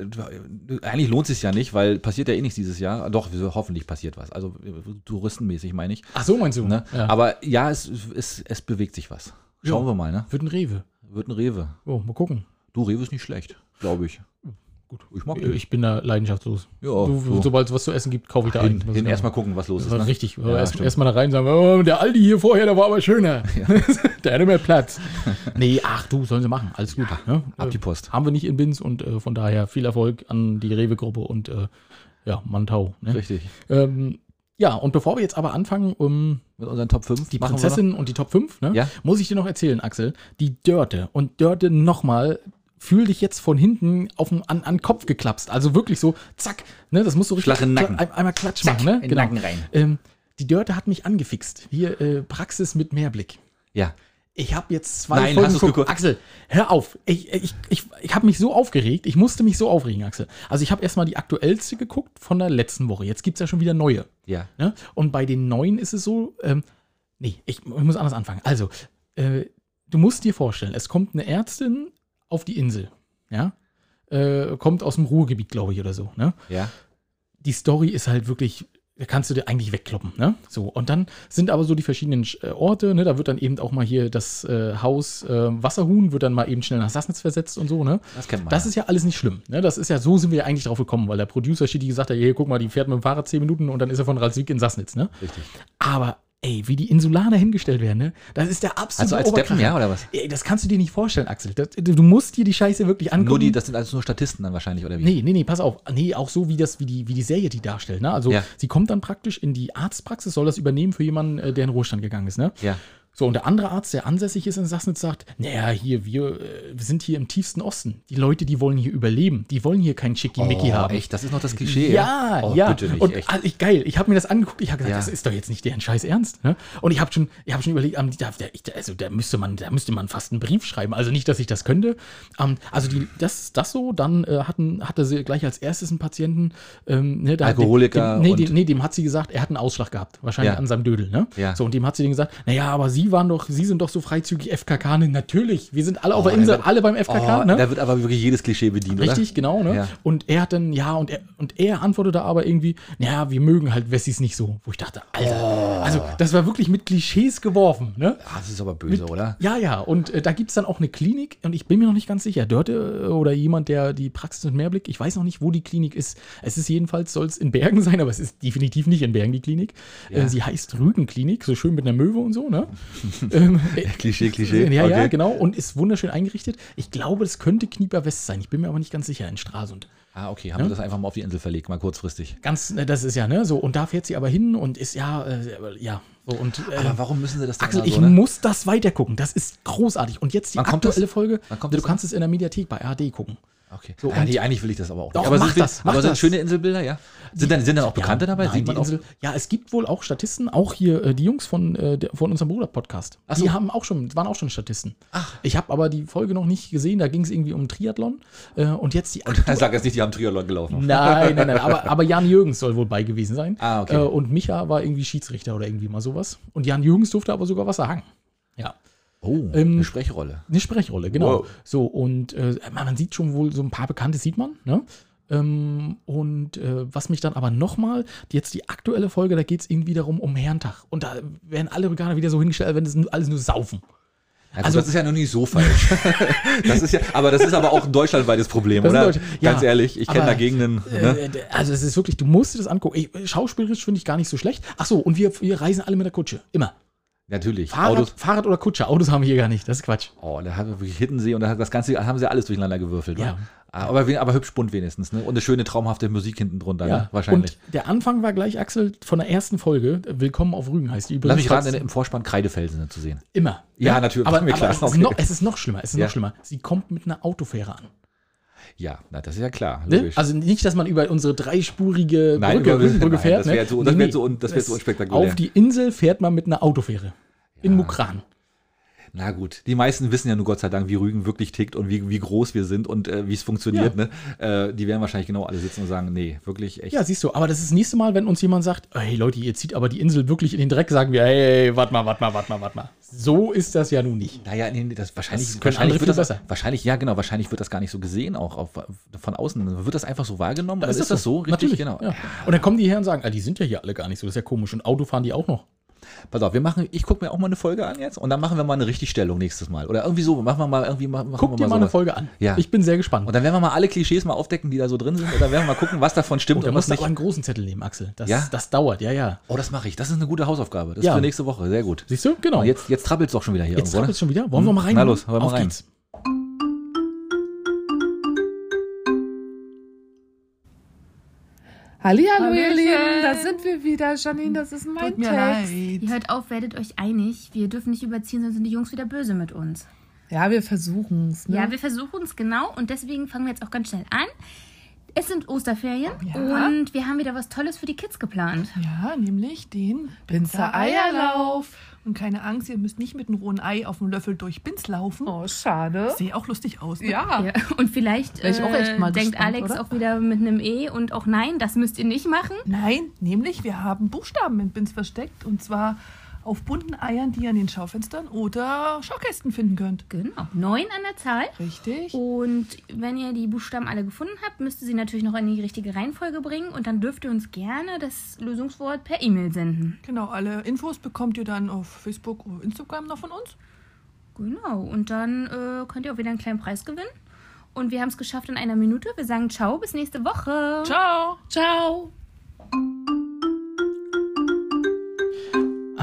Eigentlich lohnt es sich ja nicht, weil passiert ja eh nichts dieses Jahr. Doch, hoffentlich passiert was. Also äh, touristenmäßig meine ich. Ach so, meinst du? Ne? Ja. Aber ja, es, es, es bewegt sich was. Schauen Ja. wir mal, ne? Wird ein Rewe. Wird ein Rewe. Oh, mal gucken. Du, Rewe ist nicht schlecht, glaube ich. Gut. Ich mag den. Ich bin da leidenschaftslos. Ja, du, so. Sobald es was zu essen gibt, kaufe ich da hin, ein. hin erstmal gucken, was los ist. Das war Ne? richtig. Ja, erst, stimmt. erst mal da rein sagen, oh, der Aldi hier vorher, der war aber schöner. der hatte mehr Platz. nee, ach du, sollen sie machen. Alles gut. ne? ab die Äh, Post. Haben wir nicht in Binz und äh, von daher viel Erfolg an die Rewe-Gruppe und äh, ja, Mantau. Ne? Richtig. Ähm, ja, und bevor wir jetzt aber anfangen, um Mit unseren Top 5. die Prinzessin und die Top 5, ne, Ja. muss ich dir noch erzählen, Axel, die Dörte und Dörte nochmal, fühl dich jetzt von hinten auf den, an, an den Kopf geklapst. Also wirklich so, zack, ne, das muss so richtig den Nacken. ein, einmal Klatsch machen, ne? in den Nacken rein. Ähm, die Dörte hat mich angefixt. Hier, äh, Praxis mit Mehrblick. Ja. Ich habe jetzt zwei Nein, Folgen hast geguckt? Axel, hör auf. Ich, ich, ich, ich habe mich so aufgeregt. Ich musste mich so aufregen, Axel. Also ich habe erstmal die aktuellste geguckt von der letzten Woche. Jetzt gibt es ja schon wieder neue. Ja. Ne? Und bei den neuen ist es so, ähm, nee, ich, ich muss anders anfangen. Also, äh, du musst dir vorstellen, es kommt eine Ärztin auf die Insel, ja, äh, kommt aus dem Ruhrgebiet, glaube ich, oder so, ne? Ja. die Story ist halt wirklich da kannst du dir eigentlich wegkloppen, ne? So, und dann sind aber so die verschiedenen äh, Orte, ne? Da wird dann eben auch mal hier das äh, Haus äh, Wasserhuhn, wird dann mal eben schnell nach Sassnitz versetzt und so, ne? Das kennt man. Das ja. ist ja alles nicht schlimm, ne? Das ist ja, so sind wir ja eigentlich drauf gekommen, weil der Producer Shitty gesagt hat, hier, guck mal, die fährt mit dem Fahrrad 10 Minuten und dann ist er von Ralswiek in Sassnitz, ne? Richtig. Aber, ey, wie die Insulaner hingestellt werden, ne? Das ist der absolute Also als Deppen, ja, oder was? Ey, das kannst du dir nicht vorstellen, Axel. Das, du musst dir die Scheiße wirklich angucken. Nur die, das sind also nur Statisten dann wahrscheinlich, oder wie? Nee, nee, nee, pass auf. Nee, auch so, wie, das, wie, die, wie die Serie die darstellt. Ne? Also, Ja. sie kommt dann praktisch in die Arztpraxis, soll das übernehmen für jemanden, äh, der in Ruhestand gegangen ist. Ne? Ja. So, und der andere Arzt, der ansässig ist in Sassnitz, sagt: Naja, hier, wir, äh, wir sind hier im tiefsten Osten. Die Leute, die wollen hier überleben. Die wollen hier kein Schickimicki Oh, haben. echt, das ist noch das Klischee. Ja, oh, ja. Bitte nicht, und echt. also ich, geil, ich habe mir das angeguckt, ich habe gesagt, Ja. das ist doch jetzt nicht deren Scheiß Ernst. Ne? Und ich habe schon, ich habe schon überlegt, ähm, also da müsste man, da müsste man fast einen Brief schreiben. Also nicht, dass ich das könnte. Ähm, also die, das, das so, dann äh, hatten, hatte sie gleich als erstes einen Patienten, ähm, ne, Alkoholiker Dem, nee, und- dem, nee, dem hat sie gesagt, er hat einen Ausschlag gehabt, wahrscheinlich Ja. an seinem Dödel. Ne? Ja. So und dem hat sie dann gesagt, naja, aber Sie waren doch, Sie sind doch so freizügig FKK. Ne, natürlich, wir sind alle auf der Insel, wird- alle beim FKK. Oh, ne? Da wird aber wirklich jedes Klischee bedient, Richtig, genau, ne? Ja. Und er hat dann, ja, und er, und er antwortete aber irgendwie, naja, wir mögen halt Wessis nicht so. Wo ich dachte, Alter, also das war wirklich mit Klischees geworfen, ne? Ah, das ist aber böse, oder? Ja, ja, und äh, da gibt es dann auch eine Klinik und ich bin mir noch nicht ganz sicher. Dörte äh, oder jemand, der die Praxis mit Mehrblick, ich weiß noch nicht, wo die Klinik ist. Es ist jedenfalls, soll es in Bergen sein, aber es ist definitiv nicht in Bergen die Klinik. Ja. Äh, sie heißt Rügenklinik, so schön mit einer Möwe und so, ne? ähm, äh, Klischee, Klischee. ja, ja, Okay. genau. Und ist wunderschön eingerichtet. Ich glaube, es könnte Knieper West sein. Ich bin mir aber nicht ganz sicher in Stralsund. Ah, okay, haben wir das einfach mal auf die Insel verlegt, mal kurzfristig. Ganz, äh, das ist ja, ne, so. Und da fährt sie aber hin und ist ja, äh, ja, so. Und äh, Aber warum müssen sie das denn Axel, mal ich so, ne? muss das weitergucken. Das ist großartig. Und jetzt die Wann aktuelle das? Folge. Du das kannst es in der Mediathek bei ARD gucken. Okay. So, und- nee, eigentlich will ich das aber auch nicht. Doch, aber mach sind, das, mach aber sind das. schöne Inselbilder, ja? Sind dann, sind dann auch Bekannte Ja, dabei? Nein, die auch? Insel, ja, es gibt wohl auch Statisten, auch hier äh, die Jungs von, äh, der, von unserem Bruder-Podcast. Ach so. Die haben auch schon, waren auch schon Statisten. Ich habe aber die Folge noch nicht gesehen, da ging es irgendwie um Triathlon. Äh, und jetzt die Sag jetzt nicht, die haben Triathlon gelaufen. Nein, nein, nein. Aber, aber Jan Jürgens soll wohl bei gewesen sein. Ah, okay. Äh, und Micha war irgendwie Schiedsrichter oder irgendwie mal sowas. Und Jan Jürgens durfte aber sogar was sagen. Ja. Oh, Ähm, eine Sprechrolle. Eine Sprechrolle, genau. Wow. So, und äh, man sieht schon wohl so ein paar Bekannte, sieht man, ne? Ähm, und äh, was mich dann aber nochmal, jetzt die aktuelle Folge, da geht es irgendwie darum um Herrentag. Und da werden alle Veganer wieder so hingestellt, wenn das alles nur saufen. Ja, gut, Also- das ist ja noch nicht so falsch. das ist ja, aber das ist aber auch ein deutschlandweites Problem, Das oder? Deutsch- ja, Ganz ehrlich, ich kenne aber, da Gegenden. Ne? Äh, also es ist wirklich, du musst dir das angucken. Ey, schauspielerisch finde ich gar nicht so schlecht. Ach so, und wir, wir reisen alle mit der Kutsche. Immer. Natürlich. Fahrrad, Autos. Fahrrad oder Kutsche. Autos haben wir hier gar nicht. Das ist Quatsch. Oh, da haben wir wirklich Hittensee und das Ganze haben sie alles durcheinander gewürfelt. Ja. wa? Aber, aber hübsch bunt wenigstens, ne? Und eine schöne traumhafte Musik hinten drunter, ne? Wahrscheinlich. Und der Anfang war gleich, Axel, von der ersten Folge. Willkommen auf Rügen heißt die Lass übrigens. mich raten, im Vorspann Kreidefelsen zu sehen. Immer. Ja, natürlich, Aber, aber es, ist Okay. noch, es ist noch schlimmer. Es ist Ja. noch schlimmer. Sie kommt mit einer Autofähre an. Ja, na, das ist ja klar. Ne? Also nicht, dass man über unsere dreispurige Nein, Brücke, über- Rügenbrücke nein, fährt. das wär ne? zu- das wär un- das wär zu unspektakulär. Auf die Insel fährt man mit einer Autofähre. In Mukran. Na gut, die meisten wissen ja nur Gott sei Dank, wie Rügen wirklich tickt und wie, wie groß wir sind und äh, wie es funktioniert. Ne? Äh, die werden wahrscheinlich genau alle sitzen und sagen, nee, wirklich echt. Ja, siehst du, aber das ist das nächste Mal, wenn uns jemand sagt, hey Leute, ihr zieht aber die Insel wirklich in den Dreck, sagen wir, hey, warte mal, warte mal, warte mal, warte mal. So ist das ja nun nicht. Naja, nee, das wahrscheinlich, Das wahrscheinlich wird das, besser. wahrscheinlich, ja genau, wahrscheinlich wird das gar nicht so gesehen, auch auf, von außen. Wird das einfach so wahrgenommen? Oder ist, das so? Richtig, Natürlich, genau. Ja. Und dann kommen die her und sagen, ah, die sind ja hier alle gar nicht so, das ist ja komisch. Und Auto fahren die auch noch. Pass auf, wir machen, ich gucke mir auch mal eine Folge an jetzt und dann machen wir mal eine Richtigstellung nächstes Mal. Oder irgendwie so, machen wir mal irgendwie machen Guck wir dir mal eine Folge an. Ja. Ich bin sehr gespannt. Und dann werden wir mal alle Klischees mal aufdecken, die da so drin sind. Und dann werden wir mal gucken, was davon stimmt Oh, und musst was du aber nicht. einen großen Zettel nehmen, Axel. Das, Ja? das dauert, ja, ja. Oh, das mache ich. Das ist eine gute Hausaufgabe. Das Ja. ist für nächste Woche. Sehr gut. Siehst du? Genau. Und jetzt, jetzt trabbelt es doch schon wieder hier Jetzt irgendwo, trappelt's schon wieder. Wollen wir mal rein? Na los, wollen wir Auf rein. geht's. Hallihallo, ihr. Lieben, da sind wir wieder. Janine, das ist mein Tut mir Text. leid. Ihr hört auf, werdet euch einig. Wir dürfen nicht überziehen, sonst sind die Jungs wieder böse mit uns. Ja, wir versuchen es. Ne? Ja, wir versuchen es genau und deswegen fangen wir jetzt auch ganz schnell an. Es sind Osterferien Ja. und wir haben wieder was Tolles für die Kids geplant. Ja, nämlich den Binzer-Eierlauf. Und keine Angst, ihr müsst nicht mit einem rohen Ei auf dem Löffel durch Binz laufen. Oh, schade. Sehe auch lustig aus. Ne? Ja. Ja, und vielleicht Wär ich auch echt äh, mal denkt gespannt, Alex oder? auch wieder mit einem E und auch nein, das müsst ihr nicht machen. Nein, nämlich wir haben Buchstaben in Binz versteckt. Und zwar auf bunten Eiern, die ihr an den Schaufenstern oder Schaukästen finden könnt. Genau, neun an der Zahl. Richtig. Und wenn ihr die Buchstaben alle gefunden habt, müsst ihr sie natürlich noch in die richtige Reihenfolge bringen und dann dürft ihr uns gerne das Lösungswort per E-Mail senden. Genau, alle Infos bekommt ihr dann auf Facebook oder Instagram noch von uns. Genau, und dann äh, könnt ihr auch wieder einen kleinen Preis gewinnen. Und wir haben es geschafft in einer Minute. Wir sagen ciao, bis nächste Woche. Ciao! Ciao.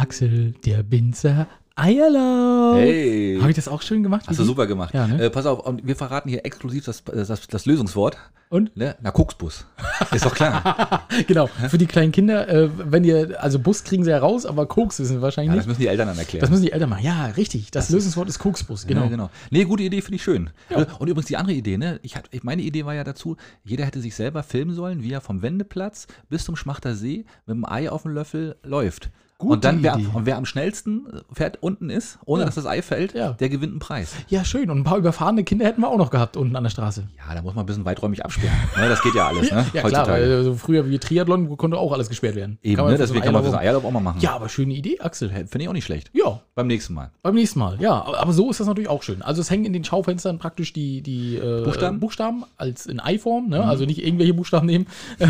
Axel, der Binzer Eierlauf. Hey. Habe ich das auch schön gemacht? Hast du super gemacht. Ja, ne? äh, pass auf, und wir verraten hier exklusiv das, das, das Lösungswort. Und? Ne? Na, Koksbus. Ist doch klar. Genau, für die kleinen Kinder, äh, wenn ihr, also Bus kriegen sie ja raus, aber Koks wissen sie wahrscheinlich Ja, das müssen die Eltern dann erklären. Das müssen die Eltern machen. Ja, richtig. Das, Lösungswort ist Koksbus, genau. Genau. genau. Nee, gute Idee, finde ich schön. Äh, Und übrigens die andere Idee, ne? Ich, hat- meine Idee war ja dazu, jeder hätte sich selber filmen sollen, wie er vom Wendeplatz bis zum Schmachter See mit dem Ei auf dem Löffel läuft. Gute und dann, wer, Idee. und wer am schnellsten fährt unten ist, ohne Ja. dass das Ei fällt, Ja. der gewinnt einen Preis. Ja, schön. Und ein paar überfahrene Kinder hätten wir auch noch gehabt unten an der Straße. Ja, da muss man ein bisschen weiträumig absperren. ne? Das geht ja alles, ne? Ja, klar, weil äh, so früher wie Triathlon konnte auch alles gesperrt werden. Eben, ne? für so Deswegen kann man für so Eilauf- einen Eierlauf auch mal machen. Ja, aber schöne Idee, Axel. Finde ich auch nicht schlecht. Ja, Beim nächsten Mal. beim nächsten Mal. Ja, aber so ist das natürlich auch schön. Also es hängen in den Schaufenstern praktisch die, die äh, Buchstaben? Buchstaben als in Eiform, ne? also nicht irgendwelche Buchstaben nehmen.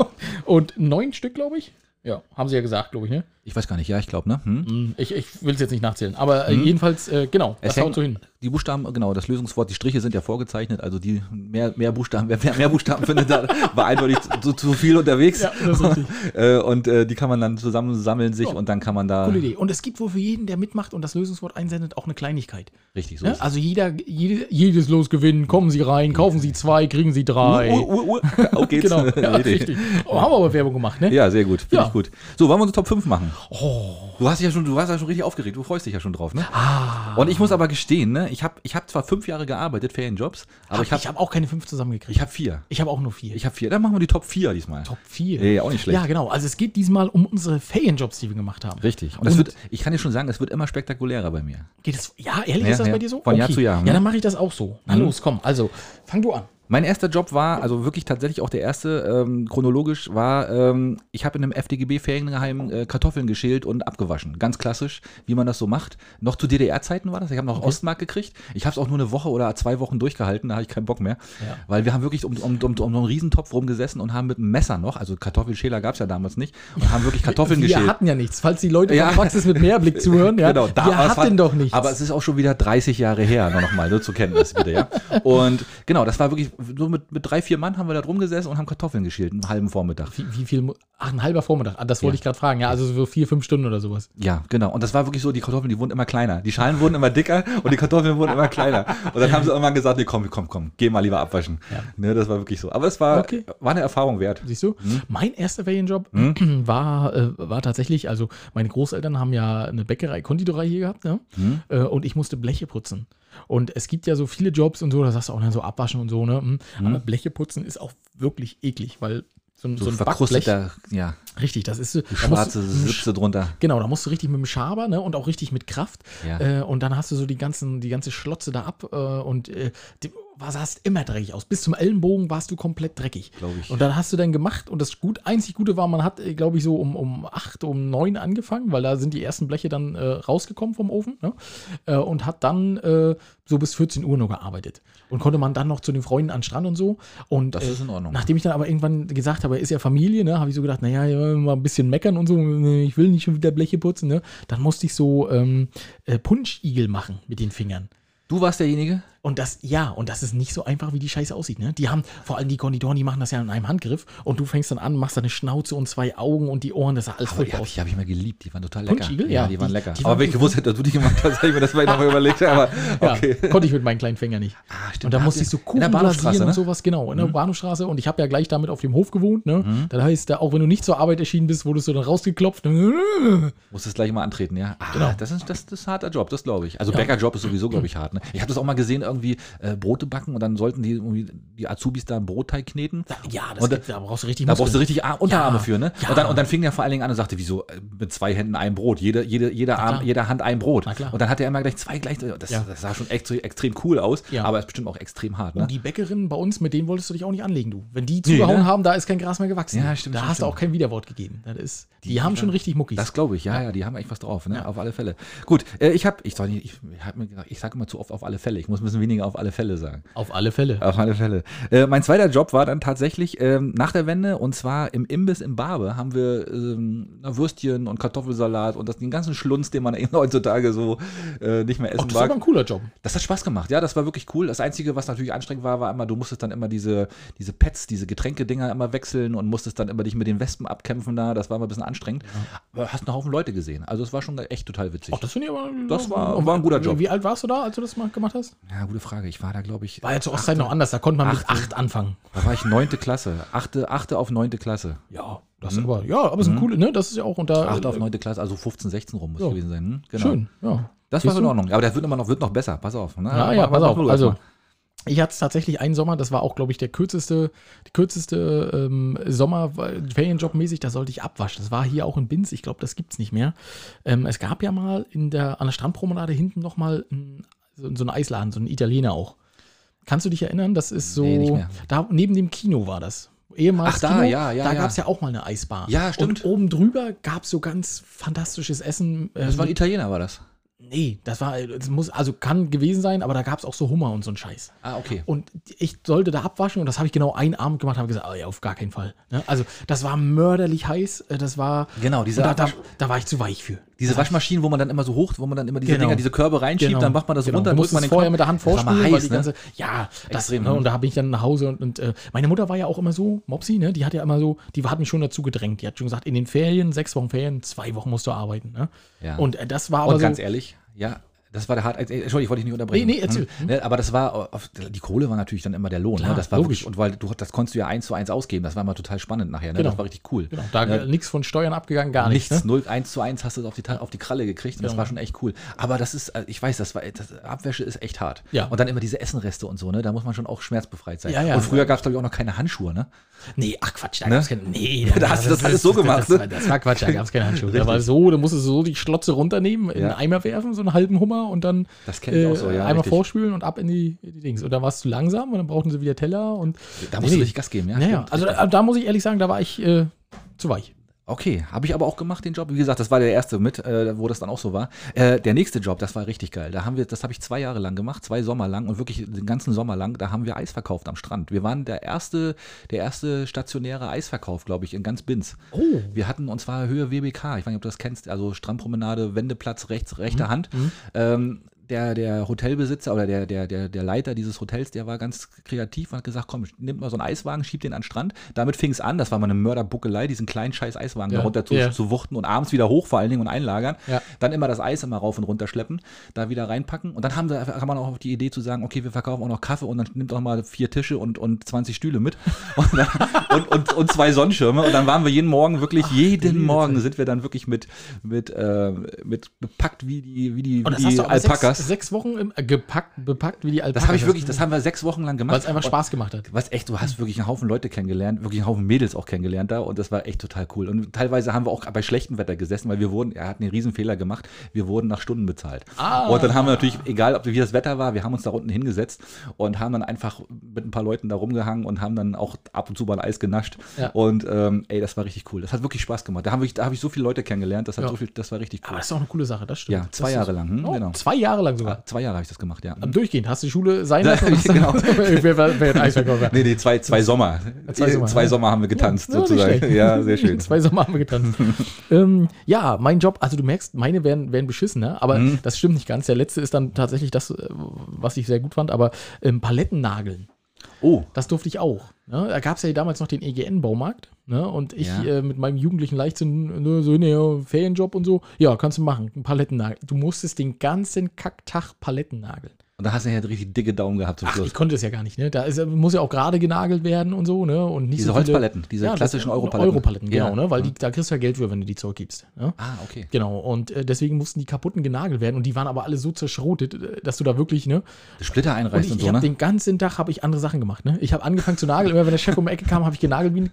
Und neun Stück, glaube ich. Ja, haben sie ja gesagt, glaube ich, ne? Ich weiß gar nicht, ja, ich glaube, ne? Hm? Ich, ich will es jetzt nicht nachzählen. Aber äh, jedenfalls, äh, genau, das hängt- haut so hin. Die Buchstaben, genau, das Lösungswort, die Striche sind ja vorgezeichnet, also die mehr, mehr Buchstaben, wer mehr Buchstaben findet, da war eindeutig zu, zu viel unterwegs. Ja, das ist richtig. Äh, und äh, die kann man dann zusammen sammeln sich Ja. und dann kann man da. Coole Idee. Und es gibt wohl für jeden, der mitmacht und das Lösungswort einsendet, auch eine Kleinigkeit. Richtig, so Ne? ist Also jeder, jede, jedes Los gewinnen, kommen Sie rein, kaufen Sie zwei, kriegen Sie drei. Uh, uh, uh, uh. Auf geht's. Genau, ja, Richtig. Oh, haben wir aber Werbung gemacht, ne? Ja, sehr gut. Finde Ja. ich gut. So, wollen wir unsere Top 5 machen? Du hast dich ja schon, du warst ja schon richtig aufgeregt. Du freust dich ja schon drauf, ne? Ah. Und ich muss aber gestehen, ne? Ich habe ich hab zwar fünf Jahre gearbeitet, Ferienjobs, aber ich habe ich habe auch keine fünf zusammengekriegt. ich hab vier. Ich habe auch nur vier. Ich habe vier. Dann machen wir die Top 4 diesmal. Top vier. Ja, auch nicht schlecht. Ja, genau. Also es geht diesmal um unsere Ferienjobs, die wir gemacht haben. Richtig. Und, das wird, ich kann dir schon sagen, es wird immer spektakulärer bei mir. Geht es? Ja, ehrlich, Ja, ist das ja. bei dir so? Von Jahr zu Jahr, Ja, ne? dann mache ich das auch so. Na los, komm. Also, fang du an. Mein erster Job war, also wirklich tatsächlich auch der erste, ähm, chronologisch, war, ähm, ich habe in einem FDGB-Ferienheim äh, Kartoffeln geschält und abgewaschen. Ganz klassisch, wie man das so macht. Noch zu DDR-Zeiten war das. Ich habe noch Ostmark gekriegt. Ich habe es auch nur eine Woche oder zwei Wochen durchgehalten, da habe ich keinen Bock mehr. Ja. Weil wir haben wirklich um, um, um, um so einen Riesentopf rumgesessen und haben mit einem Messer noch, also Kartoffelschäler gab es ja damals nicht, und haben wirklich Kartoffeln wir geschält. hatten ja nichts. Falls die Leute Ja. Praxis mit Mehrblick zuhören, ja, Genau, da, wir hatten doch nichts. Aber es ist auch schon wieder 30 Jahre her, noch mal, nur zur Kenntnis, bitte, ja. Und genau, das war wirklich, so mit, mit drei, vier Mann haben wir da drum gesessen und haben Kartoffeln geschält, einen halben Vormittag. wie, wie viel? Ach, ein halber Vormittag. Ah, das wollte Ja. ich gerade fragen. Ja, also so vier, fünf Stunden oder sowas. Ja, genau. Und das war wirklich so, die Kartoffeln, die wurden immer kleiner. Die Schalen wurden immer dicker und die Kartoffeln wurden immer kleiner. Und dann haben sie irgendwann gesagt, nee, komm, komm, komm, geh mal lieber abwaschen. Ja. Ne, das war wirklich so. Aber es war, Okay. war eine Erfahrung wert. Siehst du? Hm? Mein erster Ferienjob war, äh, war tatsächlich, also meine Großeltern haben ja eine Bäckerei, Konditorei hier gehabt, ne? Hm? Und ich musste Bleche putzen. Und es gibt ja so viele Jobs und so, da sagst du auch ne, so abwaschen und so, ne? Hm. Aber Bleche putzen ist auch wirklich eklig, weil so, ein- So, so ein Backblech, verkrusteter, ja, richtig, das ist so, da schwarze Sipse drunter. Genau, da musst du richtig mit dem Schaber, ne, und auch richtig mit Kraft. Ja. Äh, und dann hast du so die ganzen, die ganze Schlotze da ab äh, und äh, die, war, sahst immer dreckig aus. Bis zum Ellenbogen warst du komplett dreckig. Glaub ich. Und dann hast du dann gemacht und das gut, einzig Gute war, man hat, glaube ich, so um, um acht, um neun angefangen, weil da sind die ersten Bleche dann äh, rausgekommen vom Ofen, ne? Äh, und hat dann äh, so bis 14 Uhr nur gearbeitet. Und konnte man dann noch zu den Freunden an den Strand und so. Und Das äh, ist in Ordnung. Nachdem ich dann aber irgendwann gesagt habe, ist ja Familie, ne, habe ich so gedacht, naja, ja, mal ein bisschen meckern und so, ne, ich will nicht schon wieder Bleche putzen, ne? Dann musste ich so ähm, äh, Punschigel machen mit den Fingern. Du warst derjenige? Und das, ja, und das ist nicht so einfach, wie die Scheiße aussieht, ne? Die haben, vor allem die Konditoren, die machen das ja in einem Handgriff und du fängst dann an, machst deine Schnauze und zwei Augen und die Ohren, das sah alles Aber die habe ich, hab ich mal geliebt. Die waren total lecker. Punschigel? Ja, die waren die- lecker. die aber waren wenn ich gewusst hätte, dass du die gemacht hast, hätte ich mir das vielleicht nochmal überlegt. Aber Ja, okay. konnte ich mit meinen kleinen Fingern nicht. Ah, stimmt. Und da musste ich so Kuchen rasieren und ne? sowas, genau, in der Bahnhofstraße. Und ich habe ja gleich damit auf dem Hof gewohnt, ne? Das heißt, da, auch wenn du nicht zur Arbeit erschienen bist, wurdest du dann rausgeklopft. Musst es gleich mal antreten, ja. Ah, Genau. das, ist, das, das ist ein harter Job, das glaube ich. Also Ja. Bäckerjob ist sowieso, glaube ich, hart. Ne? Ich habe das auch mal gesehen, irgendwie äh, Brote backen und dann sollten die die Azubis da einen Brotteig kneten. Ja, das Und da- gibt, da brauchst du richtig Da brauchst du Muskeln. richtig Ar Unterarme Ja, für, ne? ja. Und, dann, und dann fing er vor allen Dingen an und sagte, wieso äh, mit zwei Händen ein Brot, jede, jede, jeder Arm, jeder Hand ein Brot. Und dann hat er immer gleich zwei gleich. Das, Ja. das sah schon echt so extrem cool aus, aber ist bestimmt auch extrem hart, ne? Und die Bäckerinnen bei uns, mit denen wolltest du dich auch nicht anlegen, du. Wenn die zugehauen ne? haben, da ist kein Gras mehr gewachsen. Ja, stimmt, Da stimmt, hast du stimmt. auch kein Widerwort gegeben. Das ist, die, haben schon richtig Muckis. Das glaube ich, ja, ja, die haben echt was drauf, ne? Auf alle Fälle. Gut, äh, ich habe, ich soll nicht, ich, ich, ich sage immer zu oft auf alle Fälle. Ich muss ein bisschen weniger auf alle Fälle sagen. Auf alle Fälle. Auf alle Fälle. Äh, mein zweiter Job war dann tatsächlich ähm, nach der Wende und zwar im Imbiss im Barbe haben wir ähm, Würstchen und Kartoffelsalat und das, den ganzen Schlunz, den man eben heutzutage so äh, nicht mehr essen das ist aber mag. ein cooler Job. Das hat Spaß gemacht, ja, das war wirklich cool. Das Einzige, was natürlich anstrengend war, war immer, du musstest dann immer diese, diese Pets, diese Getränkedinger immer wechseln und musstest dann immer dich mit den Wespen abkämpfen da. Das war immer ein bisschen anstrengend. Aber hast einen Haufen Leute gesehen. Also es war schon echt total witzig. Ach, das finde ich aber. Das war- war ein guter Job. Wie alt warst du da, als du das mal gemacht hast? ja, gute Frage. Ich war da, glaube ich, War ja zur Ostzeit noch anders. Da konnte man mit Achte. acht anfangen. da war ich neunte Klasse. Achte, achte auf neunte Klasse. Ja, das aber, ja, aber es ist ein coole, ne? Das ist ja auch unter. Achte auf neunte Klasse, also 15, 16 rum muss Ja. gewesen sein. Hm? Genau. Schön, ja. Das Siehst war in? Ordnung. Aber der wird immer noch, wird noch besser. Pass auf. Ne? Ja, ja, pass auf. Also, ich hatte es tatsächlich einen Sommer, das war auch, glaube ich, der kürzeste, die kürzeste ähm, Sommer, Ferienjob-mäßig, da sollte ich abwaschen. Das war hier auch in Binz, ich glaube, das gibt es nicht mehr. Ähm, es gab ja mal in der, an der Strandpromenade hinten nochmal so, so einen Eisladen, so einen Italiener auch. Kannst du dich erinnern? Das ist so, Nee, nicht mehr. da neben dem Kino war das. Ehemals Ach, da, Kino, ja, ja, da ja. gab es ja auch mal eine Eisbar. Ja, stimmt. Und oben drüber gab es so ganz fantastisches Essen. Das war ein Italiener, war das. Nee, das war, es muss, also kann gewesen sein, aber da gab es auch so Hummer und so ein Scheiß. Ah, okay. Und ich sollte da abwaschen und das habe ich genau einen Abend gemacht, habe gesagt, oh ja, auf gar keinen Fall. Ne? Also das war mörderlich heiß, äh, das war, Genau, diese und da, da, da war ich zu weich für. Diese Waschmaschinen, wo man dann immer so hoch, wo man dann immer diese Genau. Dinger, diese Körbe reinschiebt, Genau. dann macht man das Genau. runter, musst man den vorher Körbe- mit der Hand Das mal vorspielen, weil heiß, die ne? ganze, ja, das, Extrem, ne? ne? und da habe ich dann nach Hause und, und äh, meine Mutter war ja auch immer so, Mopsi, ne, die hat ja immer so, die hat mich schon dazu gedrängt, die hat schon gesagt, in den Ferien, sechs Wochen Ferien, zwei Wochen musst du arbeiten, ne? Ja. Und äh, das war aber Und so, ganz ehrlich, ja, das war der hart. äh, Entschuldigung, ich wollte dich nicht unterbrechen. Nee, nee, erzähl. Hm? Ne, aber das war, auf, die Kohle war natürlich dann immer der Lohn. Klar, ne? Das war logisch. wirklich, und weil du, das konntest du ja eins zu eins ausgeben. Das war immer total spannend nachher. Ne? Genau. Das war richtig cool. genau, da Ne? nichts von Steuern abgegangen, gar nichts. Nichts, Ne? null, eins zu eins hast du auf die, auf die Kralle gekriegt und das Ja. war schon echt cool. Aber das ist, äh, ich weiß, das war, das, Abwäsche ist echt hart. Ja. Und dann immer diese Essenreste und so, ne? Da muss man schon auch schmerzbefreit sein. Ja, ja. Und früher gab es, glaube ich, auch noch keine Handschuhe, ne? Nee, ach Quatsch, da Ne? gab's keine. Nee, Da hast du das alles so gemacht, Das, ne? war, das war Quatsch, da gab es keine Handschuhe. Da war so, da musstest du so die Schlotze runternehmen, in Ja. einen Eimer werfen, so einen halben Hummer und dann Das kenn ich auch so, ja, einmal richtig. vorspülen und ab in die, die Dings. Und dann war es zu langsam und dann brauchten sie wieder Teller und. Da musst du richtig Gas geben, ja. Naja, also da, da muss ich ehrlich sagen, da war ich äh, zu weich. Okay, habe ich aber auch gemacht, den Job. Wie gesagt, das war der erste mit, äh, wo das dann auch so war. Äh, der nächste Job, das war richtig geil. Da haben wir, das habe ich zwei Jahre lang gemacht, zwei Sommer lang und wirklich den ganzen Sommer lang, da haben wir Eis verkauft am Strand. Wir waren der erste, der erste stationäre Eisverkauf, glaube ich, in ganz Binz. Oh. Wir hatten, und zwar Höhe WBK, ich weiß nicht, ob du das kennst, also Strandpromenade, Wendeplatz, rechts, Mhm. rechte Hand. Ähm, der, der Hotelbesitzer oder der, der, der, der Leiter dieses Hotels, der war ganz kreativ und hat gesagt, komm, nimmt mal so einen Eiswagen, schiebt den an den Strand. Damit fing es an, das war mal eine Mörderbuckelei, diesen kleinen scheiß Eiswagen Ja, da runter zu, ja. zu wuchten und abends wieder hoch vor allen Dingen und einlagern. Ja. Dann immer das Eis immer rauf und runter schleppen, da wieder reinpacken. Und dann haben wir, kann man auch auf die Idee zu sagen, okay, wir verkaufen auch noch Kaffee und dann nimmt auch mal vier Tische und, und 20 Stühle mit und, dann, und, und, und zwei Sonnenschirme. Und dann waren wir jeden Morgen wirklich, jeden liebe Morgen sind wir dann wirklich mit, mit, äh, mit bepackt wie die, wie die, wie die Alpakas. Sechs, Wochen im, äh, gepackt, bepackt wie die Alpakas. Das habe ich wirklich, das haben wir sechs Wochen lang gemacht. Weil es einfach Spaß gemacht hat. Was echt, du hast wirklich einen Haufen Leute kennengelernt, wirklich einen Haufen Mädels auch kennengelernt da und das war echt total cool. Und teilweise haben wir auch bei schlechtem Wetter gesessen, weil wir wurden, er hat einen riesen Fehler gemacht, wir wurden nach Stunden bezahlt. Ah. Und dann haben wir natürlich, egal ob wie das Wetter war, wir haben uns da unten hingesetzt und haben dann einfach mit ein paar Leuten da rumgehangen und haben dann auch ab und zu mal ein Eis genascht. Ja. Und ähm, ey, das war richtig cool. Das hat wirklich Spaß gemacht. Da habe ich, da hab ich so viele Leute kennengelernt, das hat Ja. so viel, das war richtig Aber cool. das ist auch eine coole Sache, das stimmt. Ja, zwei Das Jahre ist- lang, hm, Oh, genau. Zwei Jahre lang sogar. Ah, zwei Jahre habe ich das gemacht, ja. Durchgehend. Hast du die Schule sein lassen? genau. wer, wer, wer Eisverkäufer? Nee, nee, zwei, zwei Sommer. Zwei Sommer, zwei ja. Sommer haben wir getanzt, Ja, sozusagen. Ja, sehr schön. Zwei Sommer haben wir getanzt. ähm, ja, mein Job, also du merkst, meine werden, werden beschissen, ne? aber Mhm. das stimmt nicht ganz. Der letzte ist dann tatsächlich das, äh, was ich sehr gut fand, aber ähm, Paletten nageln. Oh, Das durfte ich auch. Ne? Da gab es ja damals noch den EGN-Baumarkt. Ne? Und ich Ja. äh, mit meinem jugendlichen Leichtsinn, ne, so, ne, Ferienjob und so, ja, kannst du machen. Paletten nageln. Du musstest den ganzen Kacktag Paletten nageln. Und da hast du ja richtig dicke Daumen gehabt zum Ach, Schluss. ich konnte es ja gar nicht, ne? Da ist, muss ja auch gerade genagelt werden und so, ne? Und nicht Diese so viele- Holzpaletten, diese das- klassischen Europaletten. Europaletten, genau, Ja. ne? Weil die, da kriegst du ja Geld für, wenn du die zurückgibst. Ne? ah, okay. Genau, und äh, deswegen mussten die kaputten genagelt werden und die waren aber alle so zerschrotet, äh, dass du da wirklich, ne? Splitter Und einreißt ich, und, ich so, habe ne? den ganzen Tag habe ich andere Sachen gemacht, ne? Ich habe angefangen zu nageln, immer wenn der Chef um die Ecke kam, habe ich genagelt wie ein